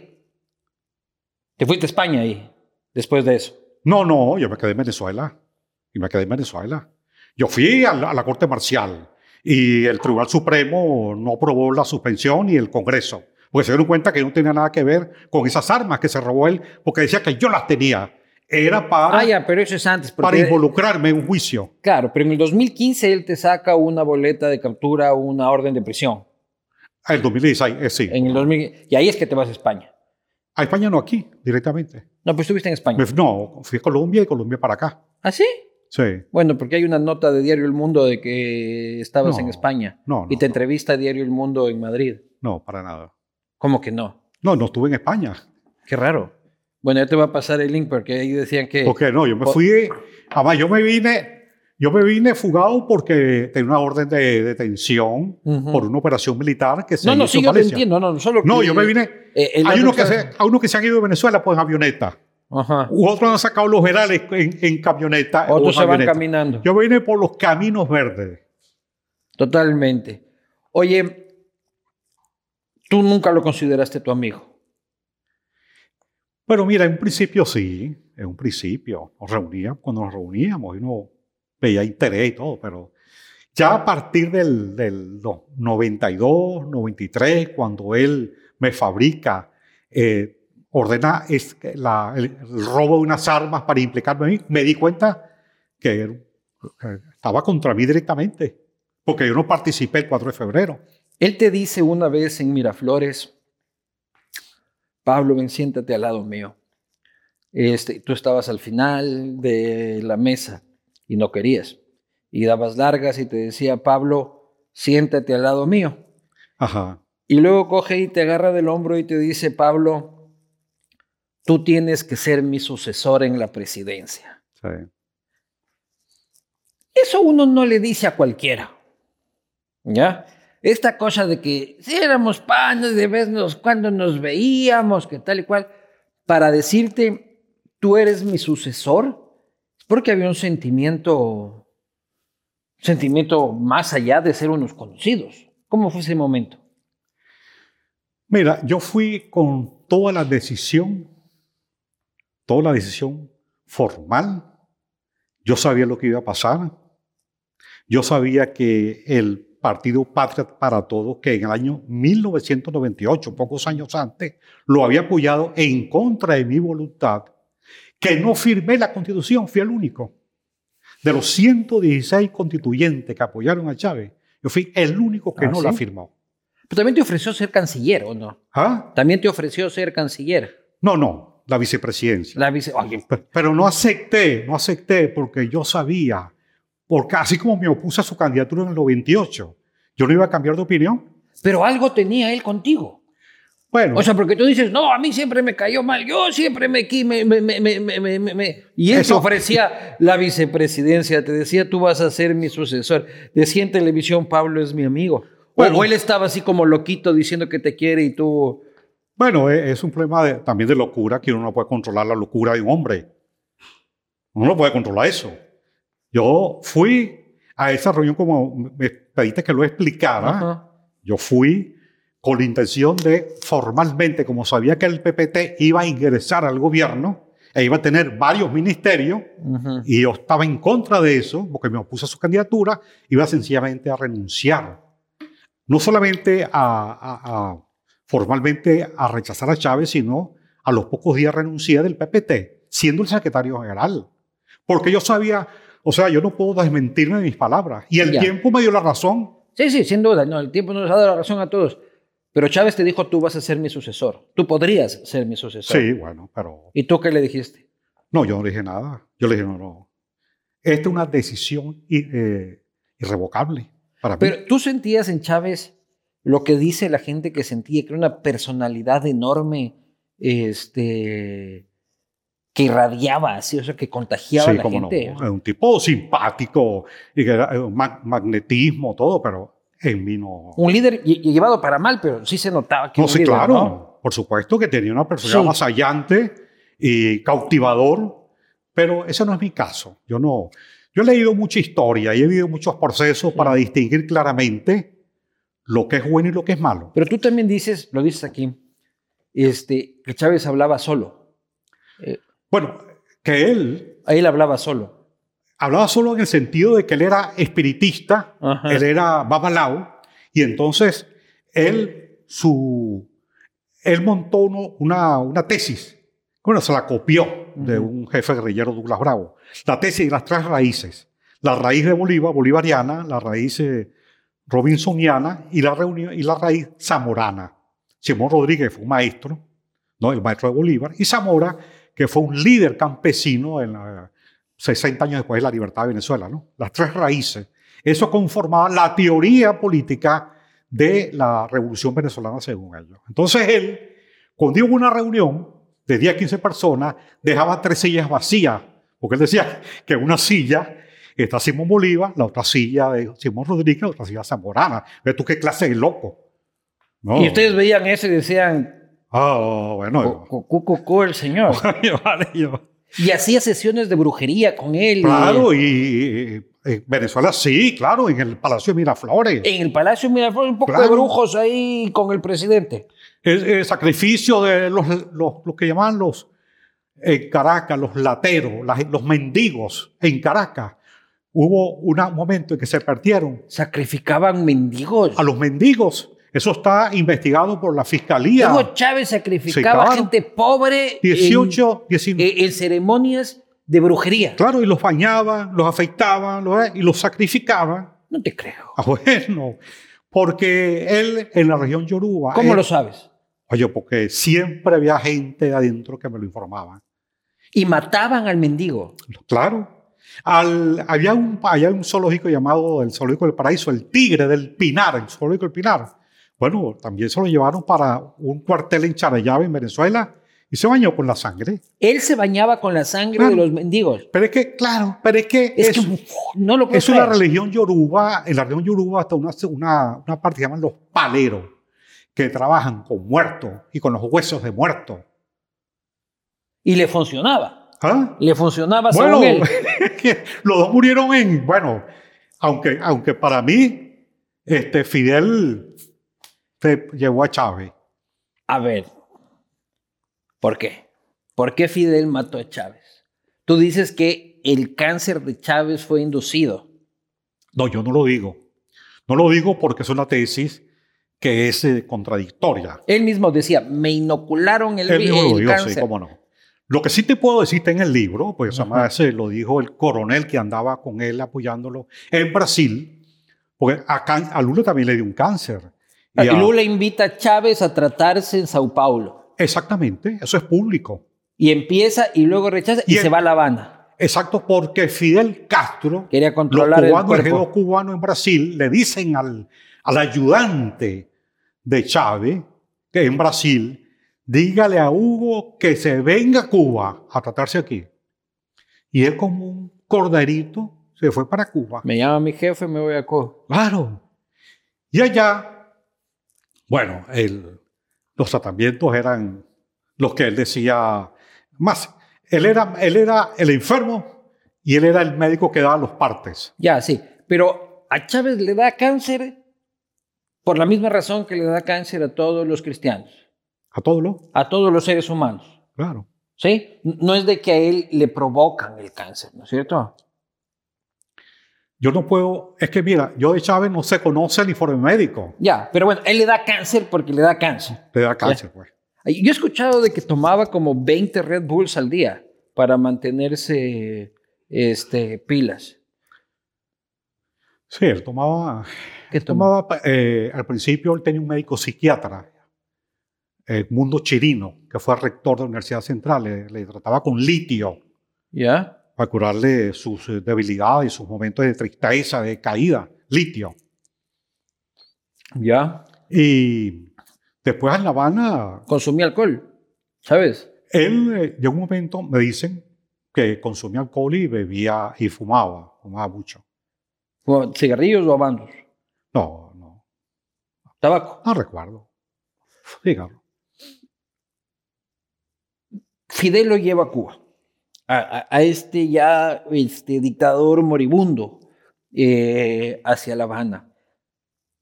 Te fuiste a España ahí, después de eso. no, no, yo me quedé en Venezuela. Y me quedé en Venezuela. Yo fui a la, a la Corte Marcial y el Tribunal Supremo no aprobó la suspensión y el Congreso. Porque se dieron cuenta que no tenía nada que ver con esas armas que se robó él, porque decía que yo las tenía. Era para, Ah, ya, pero eso es antes. para involucrarme en un juicio. claro, pero en el 2015 él te saca una boleta de captura, una orden de prisión. El 2016, eh, sí. En el 2000, y ahí es que te vas a España. A España no, aquí, directamente. No, pues estuviste en España. Me- no, fui a Colombia y Colombia para acá. ¿Ah, sí? Sí. Bueno, porque hay una nota de Diario El Mundo de que estabas No, en España. no, y te no. entrevista Diario El Mundo en Madrid. No, para nada. ¿Cómo que no? No, no estuve en España. Qué raro. Bueno, ya te voy a pasar el link porque ahí decían que... Porque no, yo me fui, además yo me vine, yo me vine fugado porque tenía una orden de detención por una operación militar que se No, no, hizo sí, en yo Valencia. entiendo. No, no, solo No, que- yo me vine, eh, hay unos que, se, hay unos que se han ido de Venezuela pues en avioneta, Ajá. u otros han sacado los generales en, en camioneta. Otros se van caminando. Yo vine por los caminos verdes. Totalmente. Oye, tú nunca lo consideraste tu amigo. Pero mira, en un principio sí, en un principio nos reuníamos, cuando nos reuníamos y uno veía interés y todo, pero ya a partir del, del no, 92, 93, cuando él me fabrica, eh, ordena es, que la- el, el robo de unas armas para implicarme a mí, me di cuenta que eh, estaba contra mí directamente, porque yo no participé el 4 de febrero. Él te dice una vez en Miraflores, Pablo, ven, siéntate al lado mío. Este, tú estabas al final de la mesa y no querías. Y dabas largas y te decía, Pablo, siéntate al lado mío. Ajá. Y luego coge y te agarra del hombro y te dice, Pablo, tú tienes que ser mi sucesor en la presidencia. sí. Eso uno no le dice a cualquiera. ¿Ya? Esta cosa de que si éramos panes de vez nos, cuando nos veíamos, que tal y cual, para decirte, tú eres mi sucesor, es porque había un sentimiento, sentimiento más allá de ser unos conocidos. ¿Cómo fue ese momento? Mira, yo fui con toda la decisión, toda la decisión formal. Yo sabía lo que iba a pasar. Yo sabía que el Partido Patria para Todos, que en el año 1998, pocos años antes, lo había apoyado en contra de mi voluntad, que no firmé la constitución, fui el único. De los 116 constituyentes que apoyaron a Chávez, yo fui el único que ¿Ah, no la sí? firmó. Pero también te ofreció ser canciller, ¿o no? ¿Ah? También te ofreció ser canciller. No, no, la vicepresidencia. La vice... Oye, Pe- Pero no acepté, no acepté porque yo sabía, porque así como me opuse a su candidatura en el 98, yo no iba a cambiar de opinión. pero algo tenía él contigo. Bueno, O sea, porque tú dices, no, a mí siempre me cayó mal, yo siempre me... me, me, me, me, me- me- me- me". Y él te Eso- ofrecía la vicepresidencia, te decía, tú vas a ser mi sucesor. Decía en televisión, Pablo es mi amigo. O- Bueno. o él estaba así como loquito diciendo que te quiere y tú... bueno, e- es un problema de- también de locura que uno no puede controlar la locura de un hombre. Uno no puede controlar eso. Yo fui a esa reunión como me pediste que lo explicara. Ajá. Yo fui con la intención de formalmente, como sabía que el PPT iba a ingresar al gobierno e iba a tener varios ministerios, Ujú. y yo estaba en contra de eso, porque me opuse a su candidatura, iba sencillamente a renunciar. No solamente a, a- a- formalmente a rechazar a Chávez, sino a los pocos días renuncié del PPT, siendo el secretario general. Porque yo sabía, o sea, yo no puedo desmentirme de mis palabras. Y el Ya. tiempo me dio la razón. Sí, sí, sin duda. No, el tiempo nos ha dado la razón a todos. Pero Chávez te dijo, tú vas a ser mi sucesor. Tú podrías ser mi sucesor. Sí, bueno, pero ¿Y tú qué le dijiste? no, yo no le dije nada. Yo le dije, no, no. Esta es una decisión eh, irrevocable para mí. Pero tú sentías en Chávez lo que dice la gente que sentía, que era una personalidad enorme, este, que irradiaba así, o sea, que contagiaba a la gente. no. Un tipo simpático y que era eh, mag- magnetismo, todo, pero en mí no. Un líder lle- llevado para mal, pero sí se notaba que No un sé, líder, claro. ¿no? Por supuesto que tenía una personalidad Sí. avasallante y cautivador, pero ese no es mi caso. Yo no. Yo he leído mucha historia y he vivido muchos procesos para distinguir claramente lo que es bueno y lo que es malo. Pero tú también dices, lo dices aquí, este, que Chávez hablaba solo. Bueno, que él Ahí él hablaba solo. hablaba solo en el sentido de que él era espiritista, Ajá. él era babalao, y entonces él, su, él montó uno- una, una tesis, bueno, se la copió de un jefe guerrillero Douglas Bravo, la tesis de las tres raíces, la raíz de Bolívar, bolivariana, la raíz eh, robinsoniana y la, reunión, y la raíz zamorana. Simón Rodríguez fue un maestro, ¿no? el maestro de Bolívar, y Zamora, que fue un líder campesino en la, 60 años después de la libertad de Venezuela, ¿no? Las tres raíces. Eso conformaba la teoría política de la revolución venezolana según ellos. Entonces él, cuando iba a una reunión de 10 a 15 personas, dejaba tres sillas vacías, porque él decía que una silla está Simón Bolívar, la otra silla de Simón Rodríguez, la otra silla zamorana. ¿Ves tú qué clase de loco? Y ustedes veían eso y decían, Ah, bueno. "Cu- cu- cu- cu- el señor. (laughs) vale, yo- Y hacía sesiones de brujería con él. Claro, y, y- en Venezuela sí, claro, en el Palacio de Miraflores. En el Palacio Miraflores, un poco Claro. de brujos ahí con el presidente. El, el sacrificio de los, los, los que llaman los en Caracas, los lateros, las- los mendigos en Caracas. Hubo un momento en que se perdieron Sacrificaban mendigos. a los mendigos. Eso está investigado por la fiscalía. Hugo Chávez sacrificaba Sí, claro. gente pobre 18, en, 19. en- ceremonias de brujería. Claro, y los bañaban, los afeitaban los- y los sacrificaban. No te creo. Ah, bueno, porque él en la región Yoruba. ¿Cómo él- lo sabes? Oye, porque siempre había gente de adentro que me lo informaba. Y mataban al mendigo. Claro. Al- había, un, había un zoológico llamado el Zoológico del Paraíso, el Tigre del Pinar, el Zoológico del Pinar. Bueno, también se lo llevaron para un cuartel en Charallave, en Venezuela, y se bañó con la sangre. Él se bañaba con la sangre Claro. de los mendigos. Pero es que, claro, pero es que Es es, que no lo es una religión yoruba. En la religión yoruba hasta una, una, una parte que llaman los paleros, que trabajan con muertos y con los huesos de muertos. Y le funcionaba. ¿Ah? Le funcionaba Bueno, según él. (laughs) los dos murieron en, bueno, aunque, aunque para mí, este, Fidel se llevó a Chávez. A ver, ¿por qué? ¿Por qué Fidel mató a Chávez? Tú dices que el cáncer de Chávez fue inducido. No, yo no lo digo. No lo digo porque es una tesis que es eh, contradictoria. Él mismo decía, me inocularon el, Él mismo lo dijo, sí, cáncer. cómo no. Lo que sí te puedo decir está en el libro, pues Ajá. además se lo dijo el coronel que andaba con él apoyándolo en Brasil, porque a, a Lula también le dio un cáncer. Y y a- Lula invita a Chávez a tratarse en Sao Paulo. Exactamente, eso es público. Y empieza y luego rechaza y, Y se el- va a La Habana. Exacto, porque Fidel Castro, Quería los controlar el cubanos, el ejército cubano en Brasil, le dicen al, al ayudante de Chávez, que en Brasil, dígale a Hugo que se venga a Cuba a tratarse aquí. Y él como un corderito se fue para Cuba. Me llama mi jefe, me voy a Cuba. Claro. Y allá, bueno, el- los tratamientos eran los que él decía más. Él era, él era el enfermo y él era el médico que daba los partes. Ya, sí. Pero a Chávez le da cáncer por la misma razón que le da cáncer a todos los cristianos, A todo lo. a todos los seres humanos. Claro. ¿Sí? No es de que a él le provocan el cáncer, ¿no es cierto? Yo no puedo, es que mira, yo de Chávez no se conoce el informe médico. Ya, pero bueno, él le da cáncer porque le da cáncer. Le da cáncer, pues. Yo he escuchado de que tomaba como 20 Red Bulls al día para mantenerse este, pilas. Sí, él tomaba, ¿Qué tomaba? eh, al principio él tenía un médico psiquiatra, el Mundo Chirino, que fue rector de la Universidad Central, le- le trataba con litio. ¿Ya? Para curarle sus eh, debilidades y sus momentos de tristeza, de caída, litio. ¿Ya? Y después en La Habana, Consumía alcohol, ¿sabes? él eh, llegó un momento, me dicen, que consumía alcohol y bebía y fumaba, fumaba mucho. ¿Cigarrillos o habanos? No, no, Tabaco. no recuerdo. Cigarro. Fidel lo lleva a Cuba, a, este ya este, dictador moribundo eh, hacia La Habana,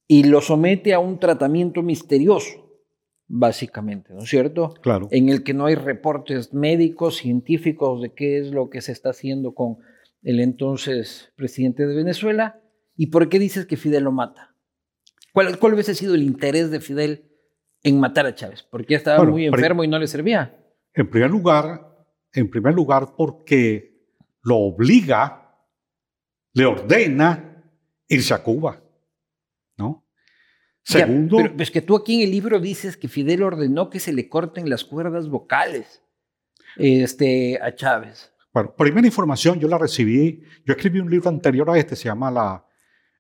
y lo somete a un tratamiento misterioso, básicamente, ¿no es cierto? Claro. En el que no hay reportes médicos, científicos de qué es lo que se está haciendo con el entonces presidente de Venezuela. ¿Y por qué dices que Fidel lo mata? ¿Cuál, cuál hubiese sido el interés de Fidel en matar a Chávez? Porque ya estaba Bueno, muy enfermo y no le servía. En primer lugar, en primer lugar porque lo obliga, le ordena irse a Cuba, ¿no? Ya, Segundo, pero es que tú aquí en el libro dices que Fidel ordenó que se le corten las cuerdas vocales este, a Chávez. Bueno, primera información yo la recibí, yo escribí un libro anterior a este, se llama la,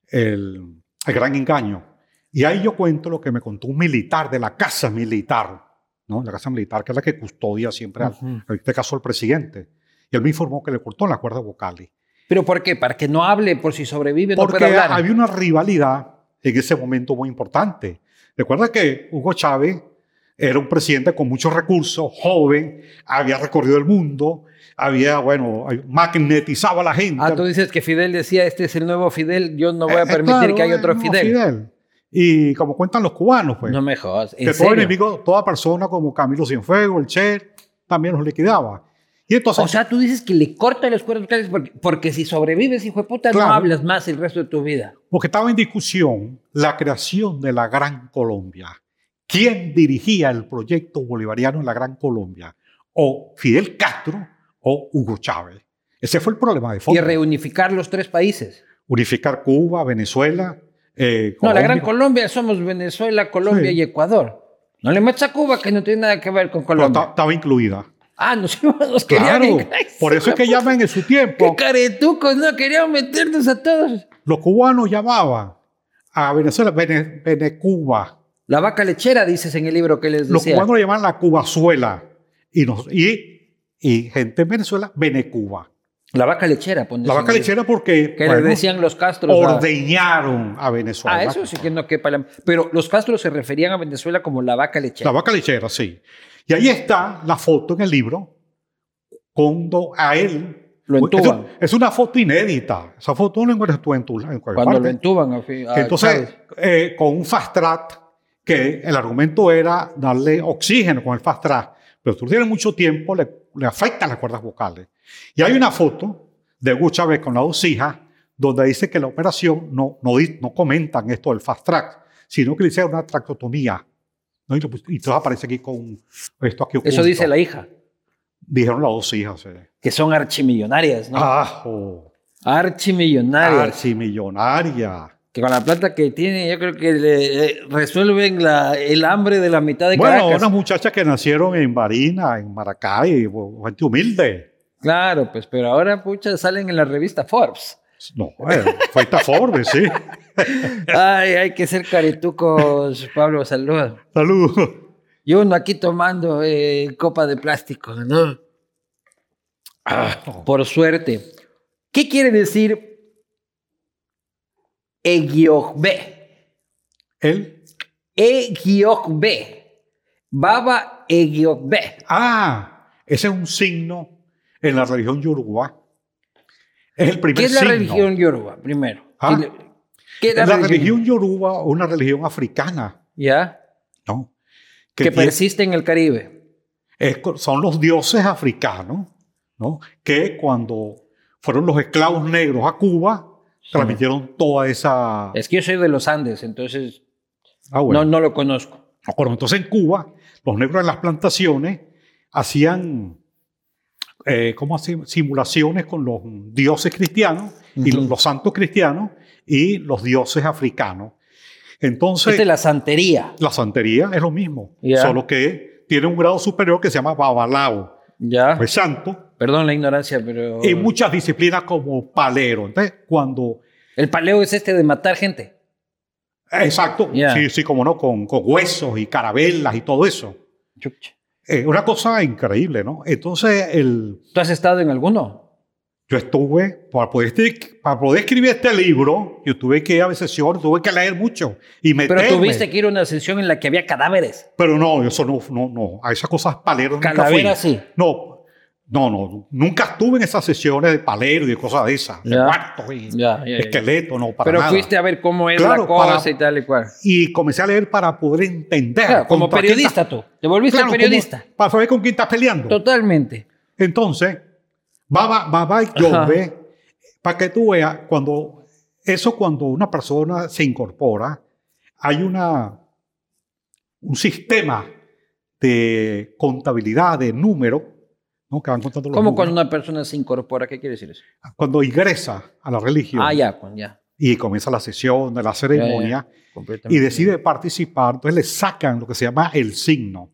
el, El Gran Engaño, y ahí yo cuento lo que me contó un militar de la Casa Militar, ¿no? La Casa Militar, que es la que custodia siempre, al- Ujú. en este caso al presidente, y él me informó que le cortó las cuerdas vocales. ¿Pero por qué? ¿Para que no hable por si sobrevive, no Porque puede hablar? había una rivalidad en ese momento muy importante. Recuerda que Hugo Chávez era un presidente con muchos recursos, joven, había recorrido el mundo, había, bueno, magnetizaba a la gente. Ah, tú dices que Fidel decía, este es el nuevo Fidel, yo no voy a Eh, eh, permitir claro, que haya otro no, Fidel. Y como cuentan los cubanos, pues, No me jodas, ¿en que todo serio? enemigo, toda persona como Camilo Cienfuegos, el Che, también los liquidaba. Y entonces, O sea, tú dices que le corta las cuerdas vocales porque, porque si sobrevives, hijo de puta, Claro. no hablas más el resto de tu vida. porque estaba en discusión la creación de la Gran Colombia. ¿Quién dirigía el proyecto bolivariano en la Gran Colombia? ¿O Fidel Castro o Hugo Chávez? Ese fue el problema de Y fondo. reunificar los tres países. Unificar Cuba, Venezuela. Eh, No, la Gran Colombia. Somos Venezuela, Colombia Sí. y Ecuador. No le metas a Cuba que no tiene nada que ver con Pero Colombia. ta- estaba incluida. Ah, nos, (laughs) nos Claro. Por eso es que llaman en su tiempo. ¡Qué caretucos! No querían meternos a todos. Los cubanos llamaban a Venezuela Vene, Venecuba. La vaca lechera, dices en el libro que les Los decía. cubanos lo llamaban la Cubazuela. Y, nos, y, y gente en Venezuela, Venecuba. La vaca lechera, La vaca lechera porque Que bueno, le decían los Castros. ordeñaron a Venezuela. Ah, eso sí que no quepa la- Pero los Castros se referían a Venezuela como la vaca lechera. La vaca lechera, sí. Y ahí está la foto en el libro cuando a él Lo es, entuban. es una foto inédita. Esa foto no la encuentras tú en tu en cualquier Cuando lo parte. entuban. a fi- a Entonces, eh, con un fast track, que el argumento era darle oxígeno con el fast track, pero tú tienes mucho tiempo, le, le afectan las cuerdas vocales. Y hay una foto de Hugo Chávez con las dos hijas, donde dice que la operación no, no, no comentan esto del fast track, sino que le hicieron una tractotomía. ¿no? Y, entonces aparece aquí con esto aquí Eso dice la hija. Dijeron las dos hijas. eh. Que son archimillonarias, ¿no? Ah, oh, Archimillonarias. archimillonaria. Que con la plata que tiene, yo creo que le, resuelven la- el hambre de la mitad de Bueno, Caracas. unas muchachas que nacieron en Marina, en Maracay, gente humilde. Claro, pues, pero ahora, pucha, salen en la revista Forbes. No, bueno, esta Forbes, sí. (laughs) Ay, hay que ser caretucos, Pablo, salud. Saludos. Y uno aquí tomando eh, copa de plástico, ¿no? Ah, Por suerte. ¿Qué quiere decir Egiogbe? Él. Egiogbe. Baba Egiogbe. Ah, ese es un signo en la religión yoruba. Es el primer ¿Qué es la signo. religión yoruba, primero? Ah. ¿Qué es La, religión yoruba, una religión africana, ¿Ya? ¿no? Que, persiste en el Caribe. es son los dioses africanos, ¿no? Que cuando fueron los esclavos negros a Cuba, transmitieron toda esa... Es que yo soy de los Andes, entonces Ah, bueno. no, no lo conozco. Bueno, entonces en Cuba, los negros en las plantaciones hacían, eh, ¿cómo así? Simulaciones con los dioses cristianos y los, los santos cristianos y los dioses africanos. Entonces, Esta es la santería. la santería es lo mismo, solo que tiene un grado superior que se llama babalao, Ya. pues santo, Perdón la ignorancia, pero. y muchas disciplinas como palero. Entonces, cuando... El paleo es este de matar gente. Exacto, sí, sí, como no, con, con huesos y carabelas y todo eso. Eh, una cosa increíble, ¿no? Entonces, el, ¿Tú has estado en alguno? yo estuve, para poder, escri- para poder escribir este libro, yo tuve que ir a sesiones, tuve que leer mucho y meterme. Pero tuviste que ir a una sesión en la que había cadáveres. Pero no, eso no, no, no, a esas cosas paleros. Calaveras sí. No, no, no, nunca estuve en esas sesiones de palero y de cosas de esas, de Ya. muertos y Ya, esqueletos, no, para Pero nada. fuiste a ver cómo es Claro, la cosa para- y tal y cual. Y comencé a leer para poder entender. Claro, como periodista tú. Te volviste Claro, periodista. como- para saber con quién estás peleando. Totalmente. Entonces, Baba, Baba y para que tú veas, cuando eso cuando una persona se incorpora, hay una, un sistema de contabilidad, de números, ¿no? que van contando los ¿Cómo cuando una persona se incorpora? ¿Qué quiere decir eso? Cuando ingresa a la religión Ah, ya, ya. y comienza la sesión de la ceremonia y decide participar, entonces le sacan lo que se llama el signo,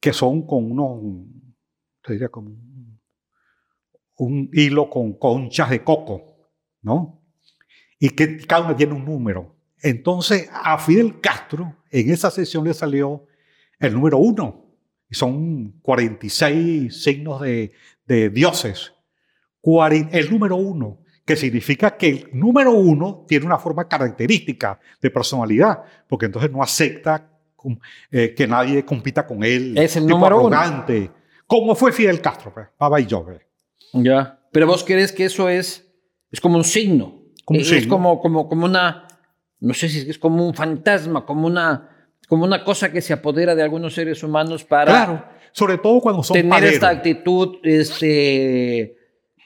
que son con unos, te diría como un, un hilo con conchas de coco, ¿no? Y que cada una tiene un número. Entonces a Fidel Castro en esa sesión le salió el número uno, y son 46 signos de, de dioses. El número uno, que significa que el número uno tiene una forma característica de personalidad, porque entonces no acepta eh, que nadie compita con él. Es el tipo número uno. arrogante. ¿Cómo fue Fidel Castro? Pues? Baba y yo. Ya. Pero vos crees que eso es, es como un signo. Como un es, es signo. como, como, como una, no sé si es como un fantasma, como una, como una cosa que se apodera de algunos seres humanos para Claro, sobre todo cuando son tener esta actitud este,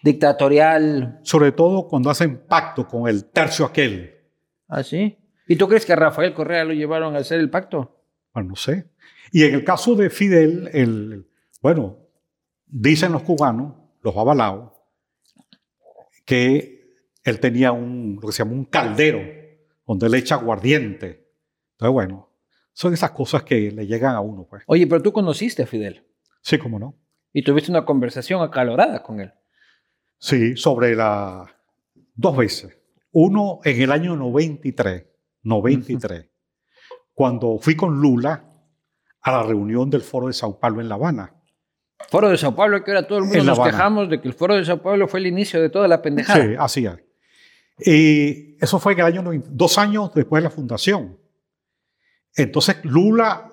dictatorial. Sobre todo cuando hacen pacto con el tercio aquel. ¿Así? ¿Y tú crees que a Rafael Correa lo llevaron a hacer el pacto? Bueno, no sé. Y en el caso de Fidel, el, bueno, dicen los cubanos, los avalados, que él tenía un, lo que se llama un caldero, donde le echa aguardiente. Entonces, bueno, son esas cosas que le llegan a uno, pues. Oye, pero tú conociste a Fidel Sí, cómo no. y tuviste una conversación acalorada con él. Sí, sobre la... Dos veces. Uno en el año 93, 93, cuando fui con Lula a la reunión del Foro de Sao Paulo en La Habana. Foro de Sao Paulo, que ahora todo el mundo nos Habana. quejamos de que el Foro de Sao Paulo fue el inicio de toda la pendejada. Sí, así es. Y eso fue en el año 90, dos años después de la fundación. Entonces Lula,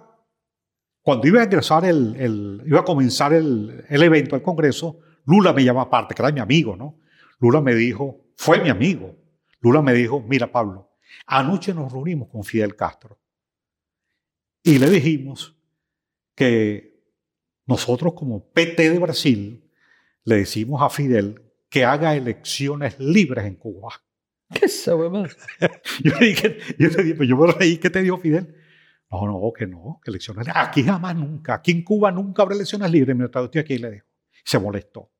cuando iba a ingresar el, el- iba a comenzar el, el evento, el congreso, Lula me llama aparte, que era mi amigo, ¿no? Lula me dijo, fue mi amigo. Lula me dijo, mira Pablo, anoche nos reunimos con Fidel Castro y le dijimos que nosotros como PT de Brasil le decimos a Fidel que haga elecciones libres en Cuba. ¿Qué es (laughs) esa? (laughs) Yo le dije, yo le dije, pues yo me reí, ¿qué te dijo Fidel? No, no, que no, que elecciones. Aquí jamás, nunca. Aquí en Cuba nunca habrá elecciones libres. Mientras estoy aquí, le dijo. Se molestó.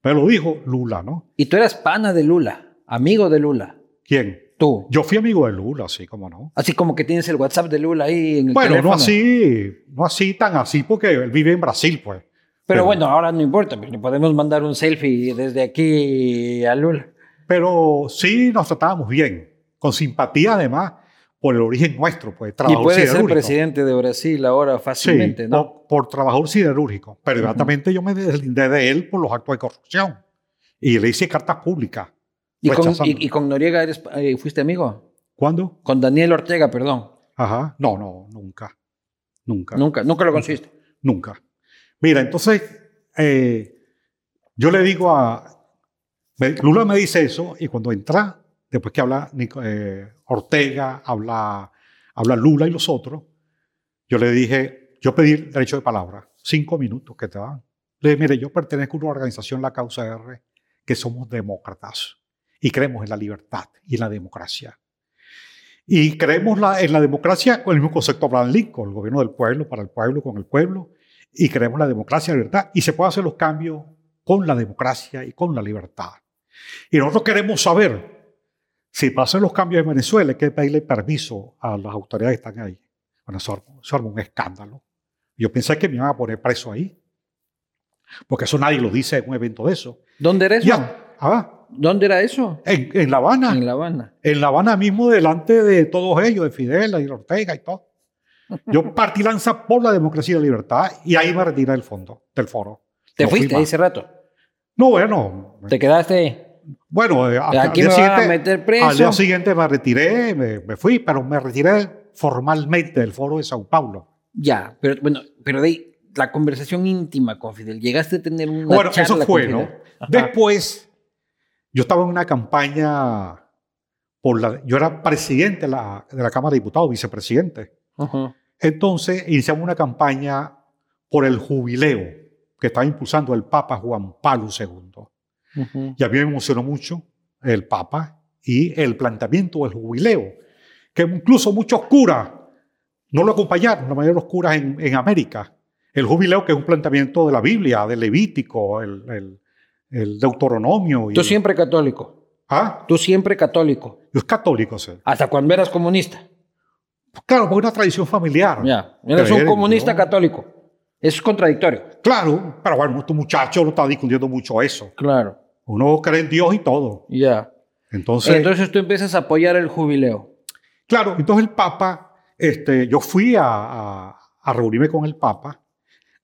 Pero lo dijo Lula, ¿no? Y tú eras pana de Lula, amigo de Lula. ¿Quién? Tú. Yo fui amigo de Lula, así como no. Así como que tienes el WhatsApp de Lula ahí en el Bueno, teléfono. no así, no así tan así, porque él vive en Brasil, pues. Pero, pero- bueno, ahora no importa, le podemos mandar un selfie desde aquí a Lula. Pero sí nos tratábamos bien, con simpatía además por el origen nuestro, pues, Y trabajador puede ser siderúrgico. presidente de Brasil ahora Sí, fácilmente, ¿no? por, por trabajador siderúrgico. Pero inmediatamente yo me deslindé de él por los actos de corrupción. Y le hice cartas públicas. ¿Y con, y, y con Noriega eres, eh, fuiste amigo? ¿Cuándo? Con Daniel Ortega, perdón. Ajá. No, no, nunca. Nunca. Nunca, nunca lo conseguiste. Nunca. Mira, entonces, eh, yo le digo a... Lula me dice eso y cuando entra, después que habla eh, Ortega, habla, habla Lula y los otros, yo le dije, yo pedí derecho de palabra, cinco minutos que te dan. Le dije, mire, yo pertenezco a una organización, la Causa R, que somos demócratas y creemos en la libertad y en la democracia. Y creemos en la democracia con el mismo concepto de Lincoln, el gobierno del pueblo, para el pueblo, con el pueblo, y creemos la democracia y la libertad, y se pueden hacer los cambios con la democracia y con la libertad. Y nosotros queremos saber si hacer los cambios en Venezuela hay que pedirle permiso a las autoridades que están ahí. Bueno, eso, eso armó un escándalo. Yo pensé que me iban a poner preso ahí, porque eso nadie lo dice en un evento de eso. ¿Dónde era eso? Ya, ah, ¿Dónde era eso? en, en La Habana. En La Habana. En La Habana mismo, delante de todos ellos, de Fidel y de Ortega y todo. Yo (laughs) partí lanza por la democracia y la libertad y ahí me retiré del fondo, del foro. ¿Te No fuiste más. ese rato? No, bueno. ¿Te quedaste? Bueno, eh, hasta Aquí al me día a siguiente- meter preso. Al día siguiente me retiré, me, me fui, pero me retiré formalmente del foro de Sao Paulo. Ya, pero bueno, pero de ahí, la conversación íntima con Fidel. ¿Llegaste a tener una bueno, charla eso con fue, ¿no? Ajá. Después, yo estaba en una campaña por la... Yo era presidente de la, de la Cámara de Diputados, vicepresidente. Ajá. Entonces iniciamos una campaña por el jubileo que estaba impulsando el Papa Juan Pablo II. Y a mí me emocionó mucho el Papa y el planteamiento del jubileo, que incluso muchos curas no lo acompañaron, la mayoría de los curas en, en América. El jubileo que es un planteamiento de la Biblia, del Levítico, el, el, el Deuteronomio. Y Tú siempre católico. ¿Ah? Tú siempre católico. Los católicos. sí. Hasta cuando eras comunista. Claro, porque es una tradición familiar. Ya. Eres un comunista católico. Es contradictorio. Claro, pero bueno, tu muchacho no está discutiendo mucho eso. Claro. Uno cree en Dios y todo. Ya. Entonces, Entonces tú empiezas a apoyar el jubileo. claro, entonces el Papa, este, yo fui a, a- a reunirme con el Papa,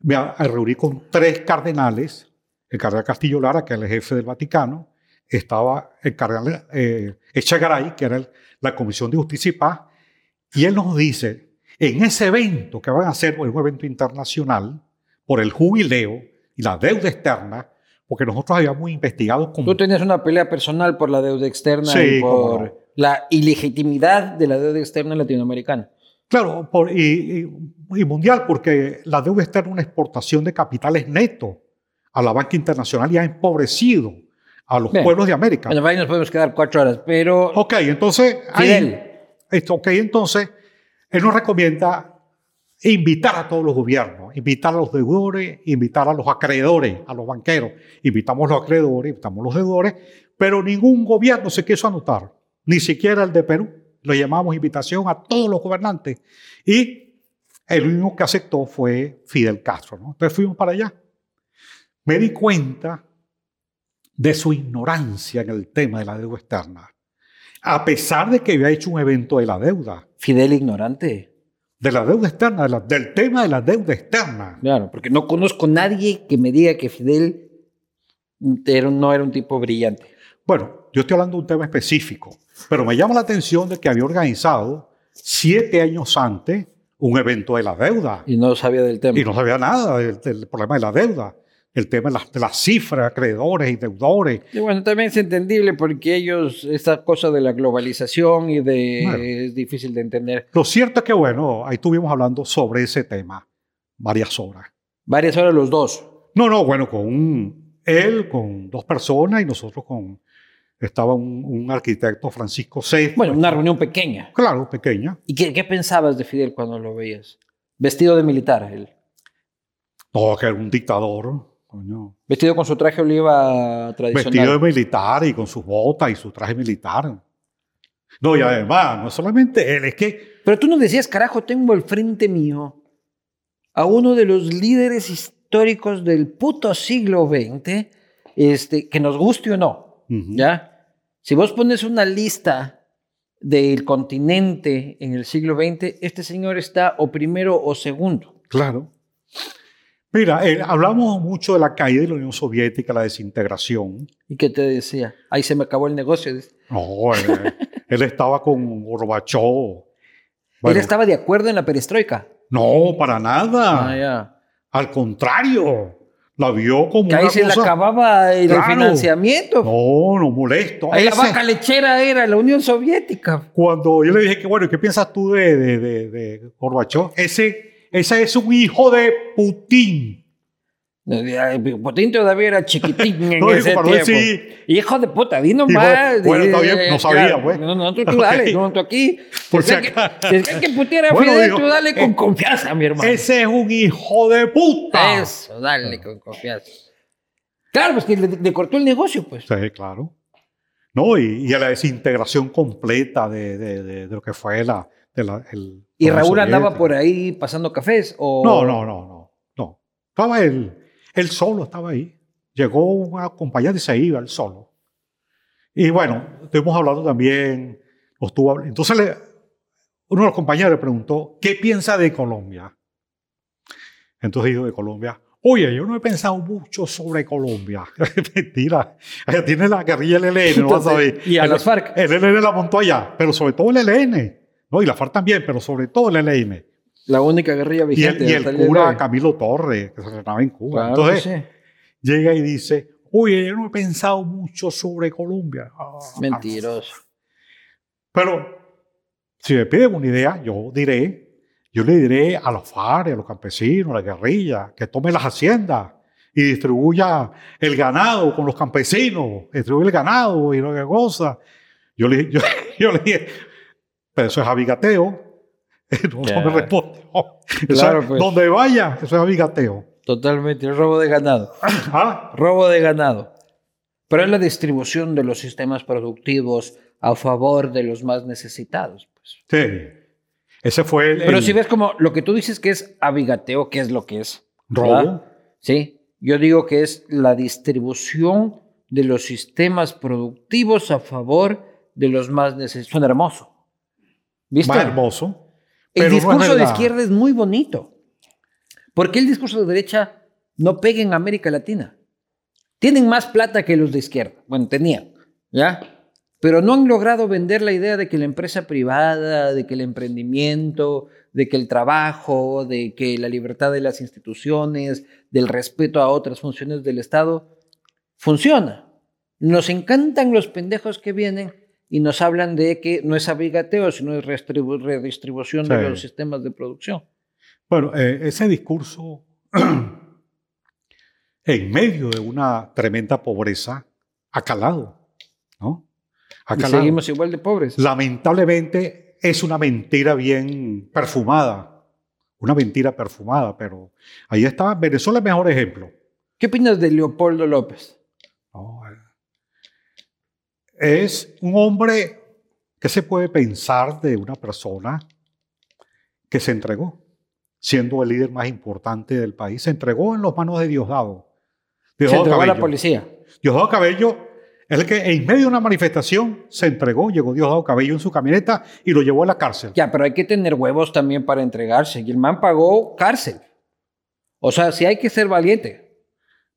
me a, a reuní con tres cardenales, el cardenal Castillo Lara, que es el jefe del Vaticano, estaba el cardenal eh, Echegaray, que era el- la Comisión de Justicia y Paz, y él nos dice, en ese evento que van a hacer, es un evento internacional, por el jubileo y la deuda externa, porque nosotros habíamos investigado con Tú tenías una pelea personal por la deuda externa Sí, y por no. la ilegitimidad de la deuda externa latinoamericana. Claro, por- y, y- y mundial, porque la deuda externa es una exportación de capitales neto a la banca internacional y ha empobrecido a los Bien. pueblos de América. Bueno, ahí nos podemos quedar cuatro horas, pero ok, entonces, ahí- esto, ok, entonces, él nos recomienda invitar a todos los gobiernos, invitar a los deudores, invitar a los acreedores, a los banqueros. Invitamos a los acreedores, invitamos a los deudores, pero ningún gobierno se quiso anotar, ni siquiera el de Perú. Lo llamamos invitación a todos los gobernantes. Y el único que aceptó fue Fidel Castro. ¿no? Entonces fuimos para allá. Me di cuenta de su ignorancia en el tema de la deuda externa. A pesar de que había hecho un evento de la deuda, Fidel ignorante. De la deuda externa, de la- del tema de la deuda externa. Claro, porque no conozco a nadie que me diga que Fidel era- no era un tipo brillante. Bueno, yo estoy hablando de un tema específico, pero me llama la atención de que había organizado siete años antes un evento de la deuda. Y no sabía del tema. Y no sabía nada del, del problema de la deuda. El tema de las, de las cifras, acreedores y deudores. Y bueno, también es entendible porque ellos, esta cosa de la globalización y de... Bueno. es difícil de entender. Lo cierto es que, bueno, ahí estuvimos hablando sobre ese tema varias horas. Varias horas los dos. No, no, bueno, con un- él, con dos personas y nosotros con... Estaba un, un arquitecto, Francisco C. Bueno, una reunión pequeña. Claro, pequeña. ¿Y qué, qué pensabas de Fidel cuando lo veías? Vestido de militar, él. No, que era un dictador. Coño. Vestido con su traje oliva tradicional. Vestido de militar y con sus botas y su traje militar. No, y además, no solamente él, es que Pero tú nos decías, carajo, tengo al frente mío a uno de los líderes históricos del puto siglo XX, este, que nos guste o no, Ujú. ¿ya? Si vos pones una lista del continente en el siglo XX, este señor está o primero o segundo. Claro. Mira, eh, hablamos mucho de la caída de la Unión Soviética, la desintegración. ¿Y qué te decía? Ahí se me acabó el negocio. No, eh, él estaba con Gorbachev. Bueno, Él estaba de acuerdo en la perestroika. No, para nada. Ah. Al contrario, la vio como Que ahí una se le acababa el Claro. financiamiento. No, no molesto. Ahí la vaca lechera era la Unión Soviética. Cuando yo le dije que, bueno, ¿qué piensas tú de, de, de, de Gorbachev? Ese, ese es un hijo de Putin. Putin todavía era chiquitín (laughs) en No, ese tiempo. decir- Hijo de puta, di nomás. bueno, di- está bien, no sabía, claro. pues. No, no, tú, tú dale, no, tú aquí. (laughs) Por si si es que, acaso. si es que putear a (laughs) Bueno, Fidel, digo, tú dale con eh, confianza, mi hermano. Ese es un hijo de puta. Eso, dale con confianza. Claro, pues que le, le cortó el negocio, pues. Sí, claro. No, y, y a la desintegración completa de, de, de, de lo que fue la... De la el, ¿Y Raúl andaba por ahí pasando cafés? O... No, no, no, no, no. Estaba él, él solo estaba ahí. Llegó un acompañante y se iba él solo. Y bueno, estuvimos hablando también, estuvo entonces le- uno de los compañeros le preguntó, ¿qué piensa de Colombia? Entonces dijo de Colombia, oye, yo no he pensado mucho sobre Colombia. (laughs) Mentira, ella tiene la guerrilla del ELN, no vas a ver. Entonces, y a las FARC. El ELN la montó allá, pero sobre todo el ELN. No, y la FARC también, pero sobre todo el ELN. La única guerrilla Y vigente. el, y el cura. Camilo Torres, que se entrenaba en Cuba. Claro Entonces sí. llega y dice, oye, yo no he pensado mucho sobre Colombia. Ah, Mentiroso. Pero si me piden una idea, yo diré, yo le diré a los FARC, a los campesinos, a la guerrilla, que tomen las haciendas y distribuya el ganado con los campesinos, distribuye el ganado y lo que cosa. Yo le, (laughs) yo, yo le dije, pero eso es abigateo. (laughs) No, me responde. Claro, es- pues. Donde vaya, eso es abigateo. Totalmente. El robo de ganado. (laughs) Ah, Robo de ganado. Pero es la distribución de los sistemas productivos a favor de los más necesitados. pues. Sí. Ese fue el, Pero el si ves como lo que tú dices que es abigateo, ¿qué es lo que es? robo. ¿verdad? Sí, yo digo que es la distribución de los sistemas productivos a favor de los más necesitados. Suena hermoso. ¿Viste? Hermoso. El no discurso de izquierda es muy bonito. ¿Por qué el discurso de derecha no pega en América Latina? Tienen más plata que los de izquierda. Bueno, tenían, ¿ya? Pero no han logrado vender la idea de que la empresa privada, de que el emprendimiento, de que el trabajo, de que la libertad de las instituciones, del respeto a otras funciones del Estado, funciona. Nos encantan los pendejos que vienen y nos hablan de que no es abigateo, sino es redistribución de Sí. los sistemas de producción. Bueno, eh, ese discurso, (clears throat) en medio de una tremenda pobreza, ha calado, ¿no? Ha Y calado. seguimos igual de pobres. Lamentablemente es una mentira bien perfumada, una mentira perfumada, pero ahí está, Venezuela es el mejor ejemplo. ¿Qué opinas de Leopoldo López? Es un hombre que se puede pensar de una persona que se entregó, siendo el líder más importante del país, se entregó en las manos de Diosdado. Se Diosdado entregó a la policía. Diosdado Cabello es el que en medio de una manifestación se entregó, llegó Diosdado Cabello en su camioneta y lo llevó a la cárcel. Ya, pero hay que tener huevos también para entregarse. Y el man pagó cárcel. O sea, si hay que ser valiente.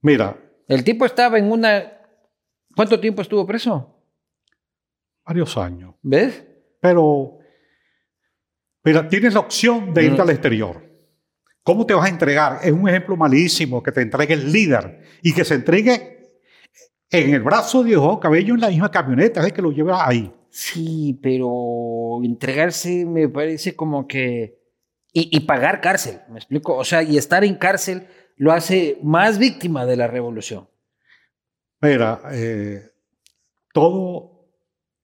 Mira, El tipo estaba en una... ¿Cuánto tiempo estuvo preso? Varios años, ¿Ves? pero Mira, tienes la opción de irte al exterior. ¿Cómo te vas a entregar? Es un ejemplo malísimo que te entregue el líder y que se entregue en el brazo de Dios Cabello en la misma camioneta, es que lo lleva ahí. Sí, pero entregarse me parece como que... Y, pagar cárcel, ¿me explico? O sea, y estar en cárcel lo hace más víctima de la revolución. Mira, eh, todo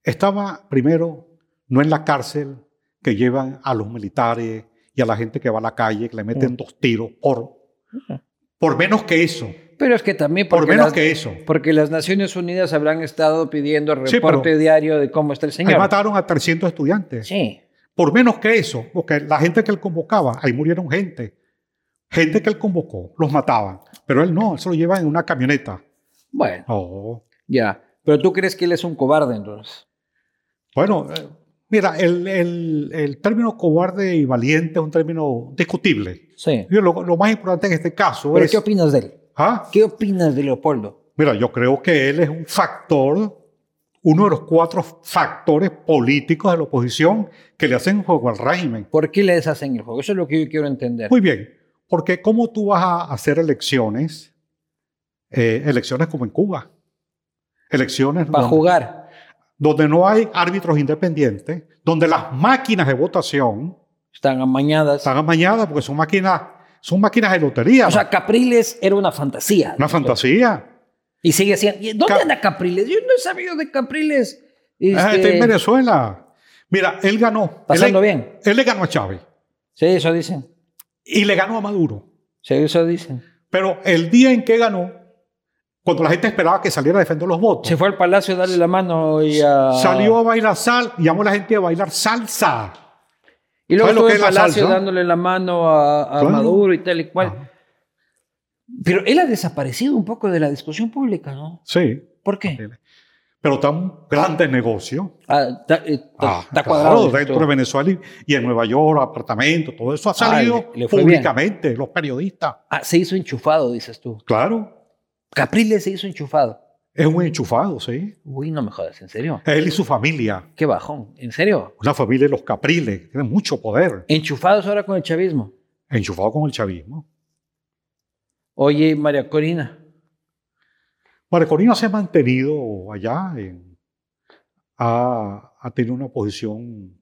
estaba primero no en la cárcel que llevan a los militares y a la gente que va a la calle, que le meten mm. dos tiros por, por menos que eso. Pero es que también por menos que eso. Porque las Naciones Unidas habrán estado pidiendo reporte diario de cómo está el señor. Ahí mataron a 300 estudiantes. Sí. Por menos que eso, porque la gente que él convocaba, ahí murieron gente. Gente que él convocó, los mataban. Pero él no, él se lo lleva en una camioneta. Bueno. Oh. Ya. Pero tú crees que él es un cobarde entonces. Bueno, eh, mira, el, el, término cobarde y valiente es un término discutible. Sí. lo, más importante en este caso ¿Pero ¿Qué opinas de él? ¿Ah? ¿Qué opinas de Leopoldo? Mira, yo creo que él es un factor, uno de los cuatro factores políticos de la oposición que le hacen juego al régimen. ¿Por qué le hacen el juego? Eso es lo que yo quiero entender. Muy bien, porque ¿cómo tú vas a hacer elecciones? Eh, elecciones como en Cuba elecciones. Para jugar. Donde no hay árbitros independientes, donde las máquinas de votación. Están amañadas. Están amañadas porque son máquinas, son máquinas de lotería. O sea, Capriles era una fantasía. Una fantasía. Y sigue siendo. ¿Dónde anda Capriles? Yo no he sabido de Capriles. Este... Está en Venezuela. Mira, él ganó. Pasando bien. Él le ganó a Chávez. Sí, eso dicen. Y le ganó a Maduro. Sí, eso dicen. Pero el día en que ganó, cuando la gente esperaba que saliera a defender los votos. Se fue al palacio a darle la mano y a... Salió a bailar sal, llamó a la gente a bailar salsa. Y luego estuvo en el palacio dándole la mano a, Maduro y tal y cual. Pero él ha desaparecido un poco de la discusión pública, ¿no? Sí. ¿Por qué? Pero está un grande negocio. Ah, eh, está, ah, cuadrado. dentro de Venezuela y, en Nueva York, apartamentos, todo eso ha ah, salido públicamente, los periodistas. Ah, se hizo enchufado, dices tú. Claro. Capriles se hizo enchufado. Es un enchufado, sí. Uy, no me jodas, ¿en serio? Él y su familia. Qué bajón, ¿en serio? Una familia de los Capriles, tiene mucho poder. ¿Enchufados ahora con el chavismo? Enchufado con el chavismo. Oye, María Corina. María Corina se ha mantenido allá, en, ha, ha tenido una posición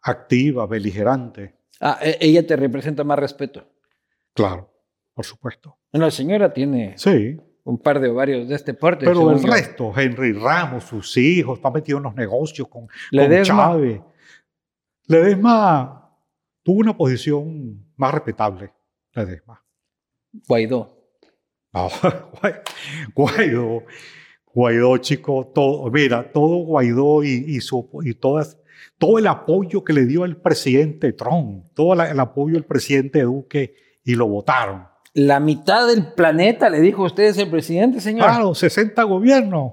activa, beligerante. Ah, e, ella te representa más respeto. Claro, por supuesto. La señora tiene sí. un par de ovarios de este porte. Pero el resto, Henry Ramos, sus hijos, está metido en los negocios con, con Chávez. Ledesma tuvo una posición más respetable, Ledesma. Guaidó. (laughs) Guaidó. Guaidó, chico, todo, mira, todo Guaidó y, y, su, y todas, todo el apoyo que le dio el presidente Trump, todo el apoyo del presidente Duque y lo votaron. La mitad del planeta, le dijo usted, es el presidente, señor. Claro, 60 gobiernos.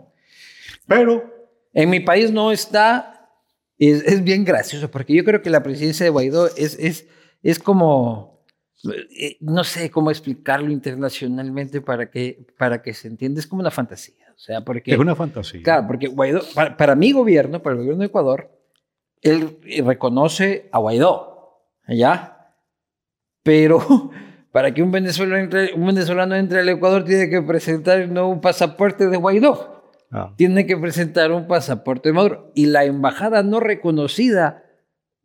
Pero. En mi país no está. Es, bien gracioso, porque yo creo que la presidencia de Guaidó es, es, es como. Eh, no sé cómo explicarlo internacionalmente para que, para que se entienda. Es como una fantasía. O sea, porque, es una fantasía. Claro, porque Guaidó, para, para mi gobierno, para el gobierno de Ecuador, él reconoce a Guaidó. ¿Ya? Pero para que un venezolano entre, un venezolano entre al Ecuador tiene que presentar no un pasaporte de Guaidó, ah. tiene que presentar un pasaporte de Maduro. Y la embajada no reconocida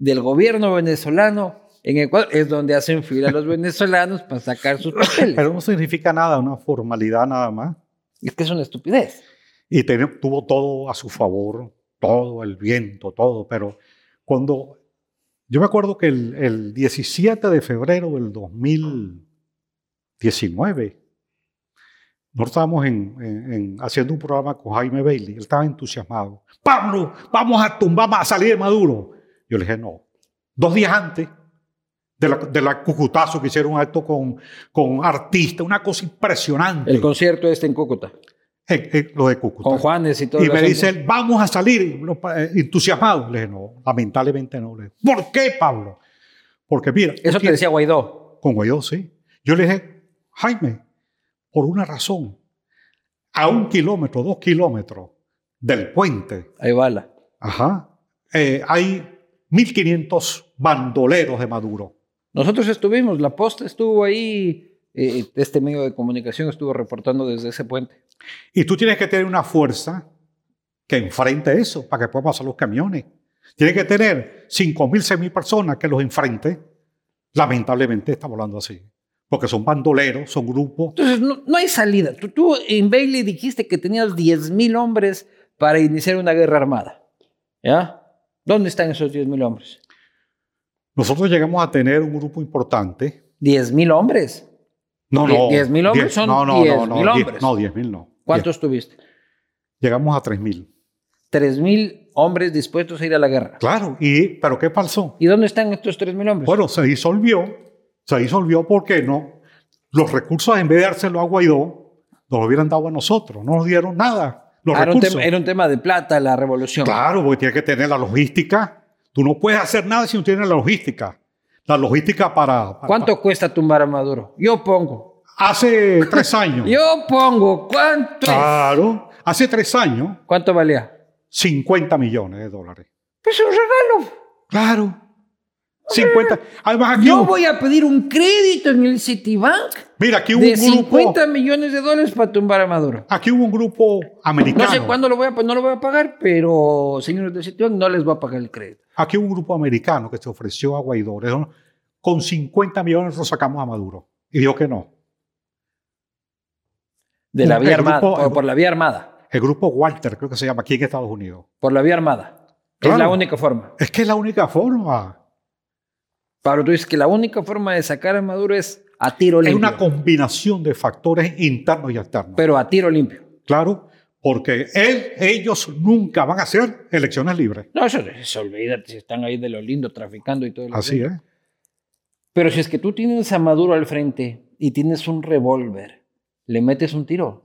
del gobierno venezolano en Ecuador es donde hacen fila los venezolanos para sacar sus papeles. Pero no significa nada, una formalidad nada más. Es que es una estupidez. Y tuvo todo a su favor, todo, el viento, todo, pero cuando yo me acuerdo que el, 17 de febrero del 2019, nosotros estábamos haciendo un programa con Jaime Bailey, él estaba entusiasmado. Pablo, vamos a tumbar, a salir de Maduro. Yo le dije, no. Dos días antes de la, de la Cucutazo que hicieron un acto con, con artistas, una cosa impresionante. El concierto este en Cúcuta (laughs) lo de Cúcuta. Con Juanes y todo. Y me dice, vamos a salir eh, entusiasmados. Le dije, no, lamentablemente no. Le ¿Por qué, Pablo? Porque mira. Eso te decía Guaidó. Con Guaidó, sí. Yo le dije, Jaime, por una razón, a un kilómetro, dos kilómetros del puente. Hay bala. Ajá. Eh, hay 1.500 bandoleros de Maduro. Nosotros estuvimos, la posta estuvo ahí, eh, este medio de comunicación estuvo reportando desde ese puente. Y tú tienes que tener una fuerza que enfrente eso para que puedan pasar los camiones. Tienes que tener 5.000, 6.000 personas que los enfrente. Lamentablemente estamos hablando así. Porque son bandoleros, son grupos. Entonces, no, no hay salida. Tú, tú en Bailey dijiste que tenías 10.000 hombres para iniciar una guerra armada. ¿Ya? ¿Dónde están esos 10.000 hombres? Nosotros llegamos a tener un grupo importante. ¿10.000 hombres? No, no. 10.000 hombres diez- son no, no, no, 10.000 no, diez- hombres. No, 10.000 no. ¿Cuántos tuviste? Diez. Llegamos a 3.000. 3.000 hombres dispuestos a ir a la guerra. Claro, y, pero ¿qué pasó? ¿Y dónde están estos 3.000 hombres? Bueno, se disolvió, se disolvió porque no, los recursos en vez de dárselo a Guaidó, nos lo hubieran dado a nosotros, no nos dieron nada. Los Ah, era, un recursos. era un tema de plata la revolución. Claro, porque tiene que tener la logística. Tú no puedes hacer nada si no tienes la logística. La logística para... para- ¿Cuánto cuesta tumbar a Maduro? Yo pongo. Hace (laughs) tres años. Yo pongo. ¿Cuánto? Claro, hace tres años, ¿Cuánto valía? 50 millones de dólares. Pues un regalo. Claro. 50. Además, aquí, Yo voy a pedir un crédito en el Citibank mira, aquí hubo de un grupo. 50 millones de dólares para tumbar a Maduro. Aquí hubo un grupo No americano. sé cuándo lo voy a, no lo voy a pagar, pero señores del Citibank no les va a pagar el crédito. Aquí hubo un grupo americano que se ofreció a Guaidó. con 50 millones lo sacamos a Maduro. Y dijo que no. De la vía grupo- armada. Por, por la vía armada. El grupo Walter, creo que se llama, aquí en Estados Unidos. Por la vía armada. Es la única forma. Es que es la única forma. Pablo, tú dices que la única forma de sacar a Maduro es a tiro Es limpio. una combinación de factores internos y externos. pero a tiro limpio. claro, porque él, ellos nunca van a hacer elecciones libres. No, eso, eso olvídate, si están ahí de lo lindo traficando y todo lo Así lindo. es. Pero si es que tú tienes a Maduro al frente y tienes un revólver, le metes un tiro.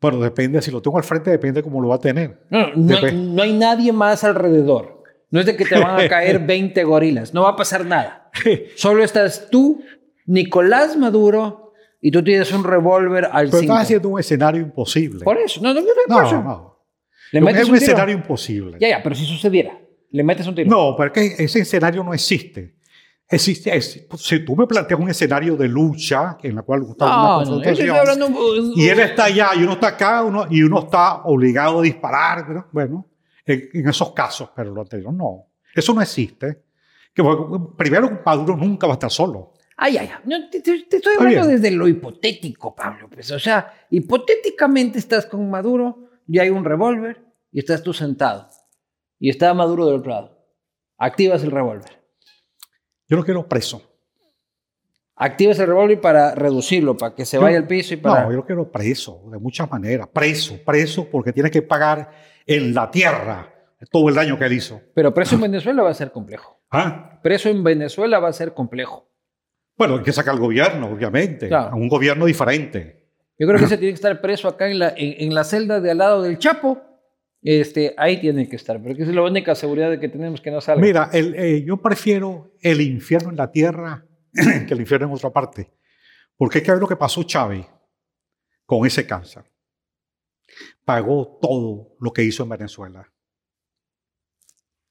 Bueno, depende, si lo tengo al frente, depende cómo lo va a tener. No, no, no hay nadie más alrededor. No es de que te van a caer (laughs) 20 gorilas. No va a pasar nada. (laughs) Solo estás tú, Nicolás Maduro, y tú tienes un revólver al Pero cinco. estás haciendo un escenario imposible. Por eso. No, no, no, no, No, no. Le metes es un un escenario imposible. Ya, ya, pero si sucediera, le metes un tiro. No, porque ese escenario no existe. Existe, es- si tú me planteas un escenario de lucha en la cual una no, no, estoy confrontación, hablando un- y él está allá y uno está acá uno, y uno está obligado a disparar, bueno, en, esos casos, pero lo anterior no. Eso no existe. Que, primero, Maduro nunca va a estar solo. Ay, ay, ay. No, te, te- estoy hablando desde lo hipotético, Pablo. Pues, o sea, hipotéticamente estás con Maduro, ya hay un revólver y estás tú sentado. Y está Maduro del otro lado. Activas el revólver. Yo lo quiero preso. Activas el revólver para reducirlo, para que se Yo- vaya al piso y para... No, yo lo quiero preso, de muchas maneras. Preso, preso, porque tiene que pagar en la tierra todo el daño que él hizo. Pero preso en Venezuela va a ser complejo. ¿Ah? Preso en Venezuela va a ser complejo. Bueno, hay que sacar al gobierno, obviamente. Claro. A un gobierno diferente. Yo creo que se tiene que estar preso acá en la, en, en la celda de al lado del Chapo. Este, ahí tiene que estar, porque es la única seguridad de que tenemos que no salga. Mira, el, eh, yo prefiero el infierno en la tierra (clears throat) que el infierno en otra parte. Porque es que ver lo que pasó Chávez con ese cáncer. Pagó todo lo que hizo en Venezuela.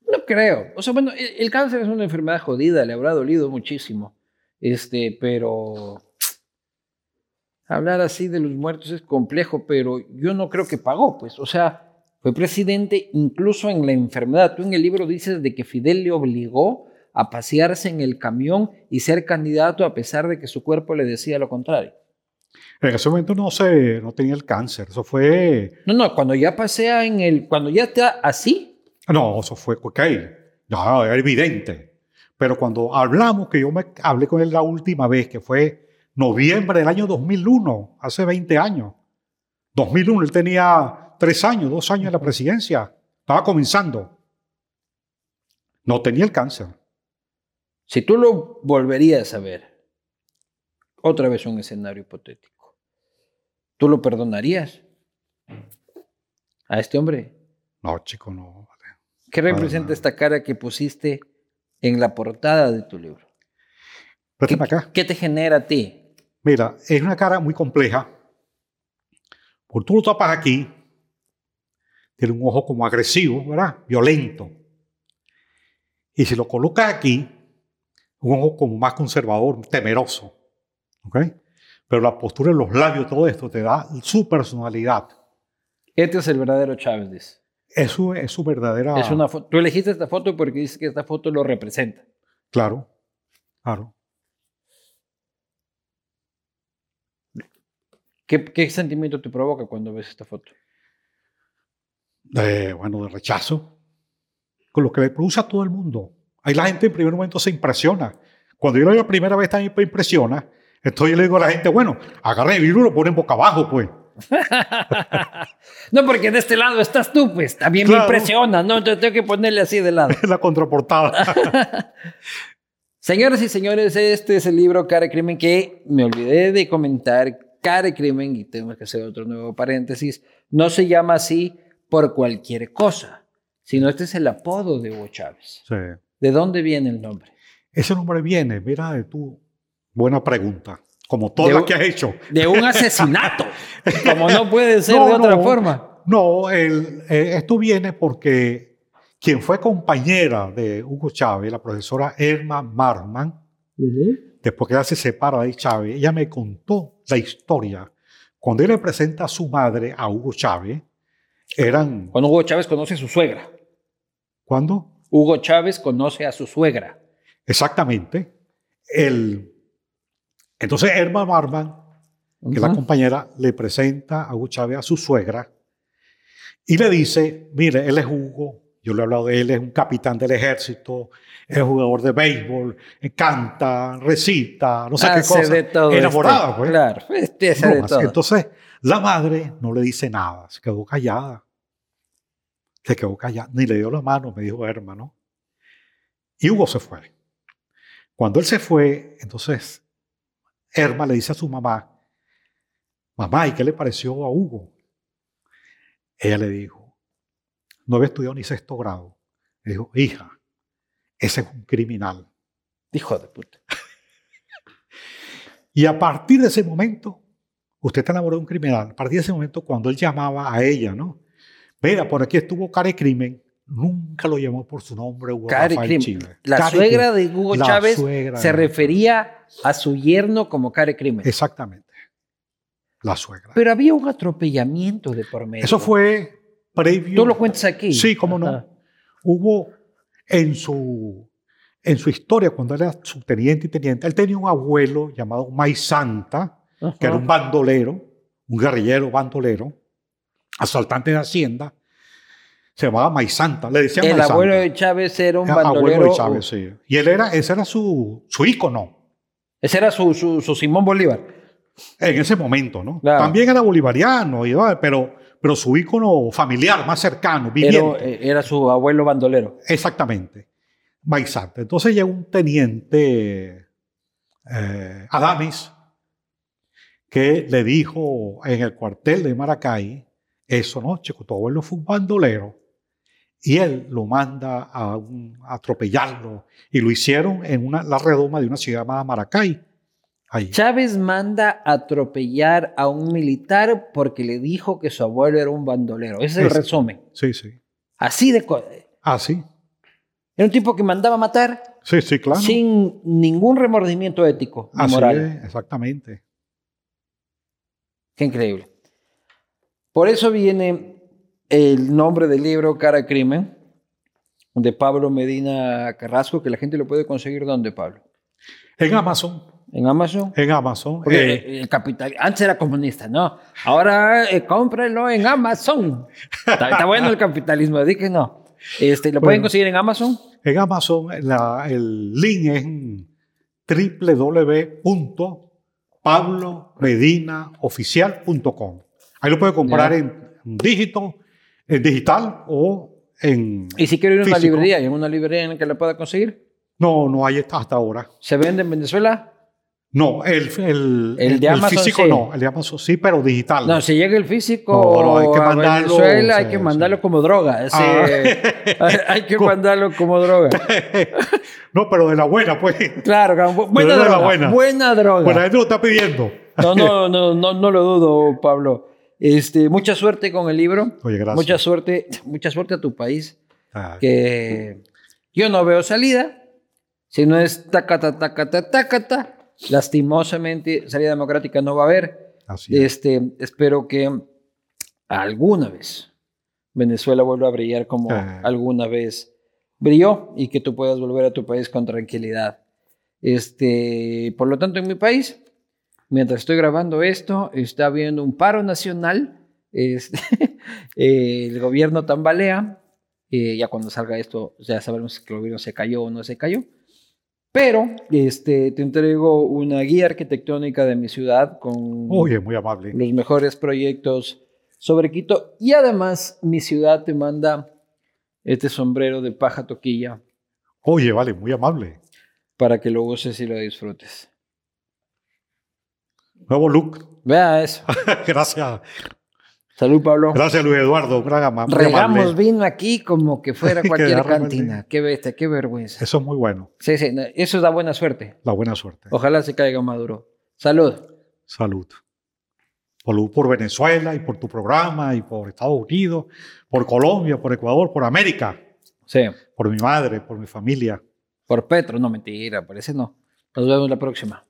No creo. O sea, bueno, el, cáncer es una enfermedad jodida, le habrá dolido muchísimo. Este, pero hablar así de los muertos es complejo, pero yo no creo que pagó, pues. O sea, fue presidente incluso en la enfermedad. Tú en el libro dices de que Fidel le obligó a pasearse en el camión y ser candidato a pesar de que su cuerpo le decía lo contrario. En ese momento no, se, no tenía el cáncer. Eso fue. No, no, cuando ya pasea en el, cuando ya está así, No, eso fue ok. No, era evidente. Pero cuando hablamos, que yo me hablé con él la última vez, que fue noviembre del año 2001, hace 20 años. 2001, él tenía tres años, dos años en la presidencia. Estaba comenzando. No tenía el cáncer. si tú lo volverías a ver, otra vez un escenario hipotético, ¿tú lo perdonarías a este hombre? No, chico, no. ¿Qué representa esta cara que pusiste en la portada de tu libro? ¿Qué, acá. qué te genera a ti? Mira, es una cara muy compleja. Porque tú lo tapas aquí, tiene un ojo como agresivo, ¿verdad? Violento. Y si lo colocas aquí, un ojo como más conservador, temeroso. ¿Ok? Pero la postura de los labios, todo esto te da su personalidad. Este es el verdadero Chávez, dice. Es su, es su verdadera. Es una Tú elegiste esta foto porque dices que esta foto lo representa. Claro, claro. ¿Qué, qué sentimiento te provoca cuando ves esta foto? De, bueno, de rechazo. Con lo que le produce a todo el mundo. Ahí la gente en primer momento se impresiona. Cuando yo lo veo la primera vez también me impresiona. Entonces yo le digo a la gente, bueno, agarren el libro y lo ponen boca abajo, pues. (laughs) no, porque de este lado estás tú, pues también me impresiona, ¿no? Entonces tengo que ponerle así de lado. Es (laughs) la contraportada. (laughs) Señoras y señores, este es el libro Cara y Crimen que me olvidé de comentar. Cara y Crimen, y tenemos que hacer otro nuevo paréntesis, no se llama así por cualquier cosa, sino este es el apodo de Hugo Chávez. Sí. ¿De dónde viene el nombre? Ese nombre viene, mira, de tu buena pregunta. Como todas las un- que has hecho. De un (laughs) asesinato, como no puede ser No, de otra no. forma. No, el- eh, esto viene porque quien fue compañera de Hugo Chávez, la profesora Erma Marman, después que ella se separa de Chávez, ella me contó la historia. Cuando él le presenta a su madre, a Hugo Chávez, eran... Cuando Hugo Chávez conoce a su suegra. ¿Cuándo? Hugo Chávez conoce a su suegra. Exactamente. El, entonces, Erma Marman, que es la compañera, le presenta a Hugo Chávez a su suegra y le dice, mire, él es Hugo, yo le he hablado de él, es un capitán del ejército, es jugador de béisbol, canta, recita, no sé qué Hace cosa. de todo. Enamorada, este. pues. Claro, (laughs) este de todo. Entonces, la madre no le dice nada, se quedó callada. Se quedó callada, ni le dio la mano, me dijo hermano. Y Hugo se fue. Cuando él se fue, entonces Erma le dice a su mamá, mamá, ¿y qué le pareció a Hugo? Ella le dijo, no había estudiado ni sexto grado. Le dijo, hija, ese es un criminal. Hijo de puta. (laughs) Y a partir de ese momento, usted está enamorado de un criminal. A partir de ese momento, cuando él llamaba a ella, ¿no? Mira, por aquí estuvo Care Crimen, nunca lo llamó por su nombre, Hugo Care Rafael. Chile. La suegra de Hugo La Chávez se refería a su yerno como Care Crimen. Exactamente. La suegra. Pero había un atropellamiento de por medio. Eso fue previo. Tú lo cuentas aquí. Sí, cómo no. Ajá. Hubo en su, en su historia, cuando era subteniente y teniente, él tenía un abuelo llamado May Santa, que era Ajá. un bandolero, un guerrillero bandolero, asaltante de Hacienda, se llamaba Maizanta, le decían El Maizanta. abuelo de Chávez era un Era abuelo bandolero. de Chávez, sí. Y él era, ese era su, su ícono Ese era su, su, su Simón Bolívar. en ese momento, ¿no? Claro. También era bolivariano, y, pero, pero su ícono familiar más cercano, Era, viviente. eh, era su abuelo bandolero. Exactamente. Maizanta. Entonces llega un teniente eh, Adames que le dijo en el cuartel de Maracay, eso, ¿no? Chico, tu abuelo fue un bandolero. Y él lo manda a, un- a atropellarlo. Y lo hicieron en una, la redoma de una ciudad llamada Maracay. Ahí. Chávez manda a atropellar a un militar porque le dijo que su abuelo era un bandolero. Ese es el Es- resumen. Sí, sí. Así de... co- Ah, sí. Era un tipo que mandaba a matar Sí, sí, claro. sin ningún remordimiento ético ni Así moral. es, exactamente. Qué increíble. Por eso viene el nombre del libro Cara Crimen de Pablo Medina Carrasco, que la gente lo puede conseguir ¿dónde, Pablo? En Amazon, En Amazon. en Amazon. Eh, el capital, antes era comunista, ¿no? Ahora eh, cómprelo en Amazon. Está, está bueno el capitalismo, di que no. Este, ¿Lo pueden conseguir en Amazon? En Amazon la- el link es www.pablomedinaoficial.com. Ahí lo puede comprar Ya. en dígito, en digital o en... Y si quiero ir a una Físico. librería, ¿hay una librería en la que la pueda conseguir? No, no hay hasta hasta ahora. ¿Se vende en Venezuela? No, el, el, El de Amazon físico sí. no, el de Amazon sí, pero digital. No, si llega el físico No, no, hay que a mandarlo, Venezuela, hay sí, que sí. mandarlo como droga. sí. Ah. (laughs) hay, hay que mandarlo como droga. (laughs) no, pero de la buena, pues. Claro, buena Pero de la droga. buena. Buena droga. La gente lo está pidiendo. No, no, no, no, no lo dudo, Pablo. Este, mucha suerte con el libro. Oye, gracias. Mucha suerte, mucha suerte a tu país. Ah, Que Yo no veo salida. Si no es tacata, tacata, tacata, lastimosamente salida democrática no va a haber. Así es. Este, espero que alguna vez Venezuela vuelva a brillar como Eh. alguna vez brilló y que tú puedas volver a tu país con tranquilidad. Este, por lo tanto, en mi país, mientras estoy grabando esto, está habiendo un paro nacional. Este, eh, (laughs) el gobierno tambalea. eh, ya cuando salga esto, ya sabremos si el gobierno se cayó o no se cayó. Pero este, te entrego una guía arquitectónica de mi ciudad con Oye, muy amable. los mejores proyectos sobre Quito. Y además, mi ciudad te manda este sombrero de paja toquilla Oye, vale, muy amable. para que lo uses y lo disfrutes. Nuevo look. Vea eso. (laughs) Gracias. Salud, Pablo. Gracias, Luis Eduardo. Gran Regamos vino aquí como que fuera (laughs) cualquier cantina. Qué bestia, qué vergüenza. Eso es muy bueno. Sí, sí, eso es la buena suerte. La buena suerte. Ojalá se caiga Maduro. Salud. Salud. Salud por Venezuela y por tu programa y por Estados Unidos, por Colombia, por Ecuador, por América, Sí. por mi madre, por mi familia. Por Petro, no mentira, por ese no. Nos vemos la próxima.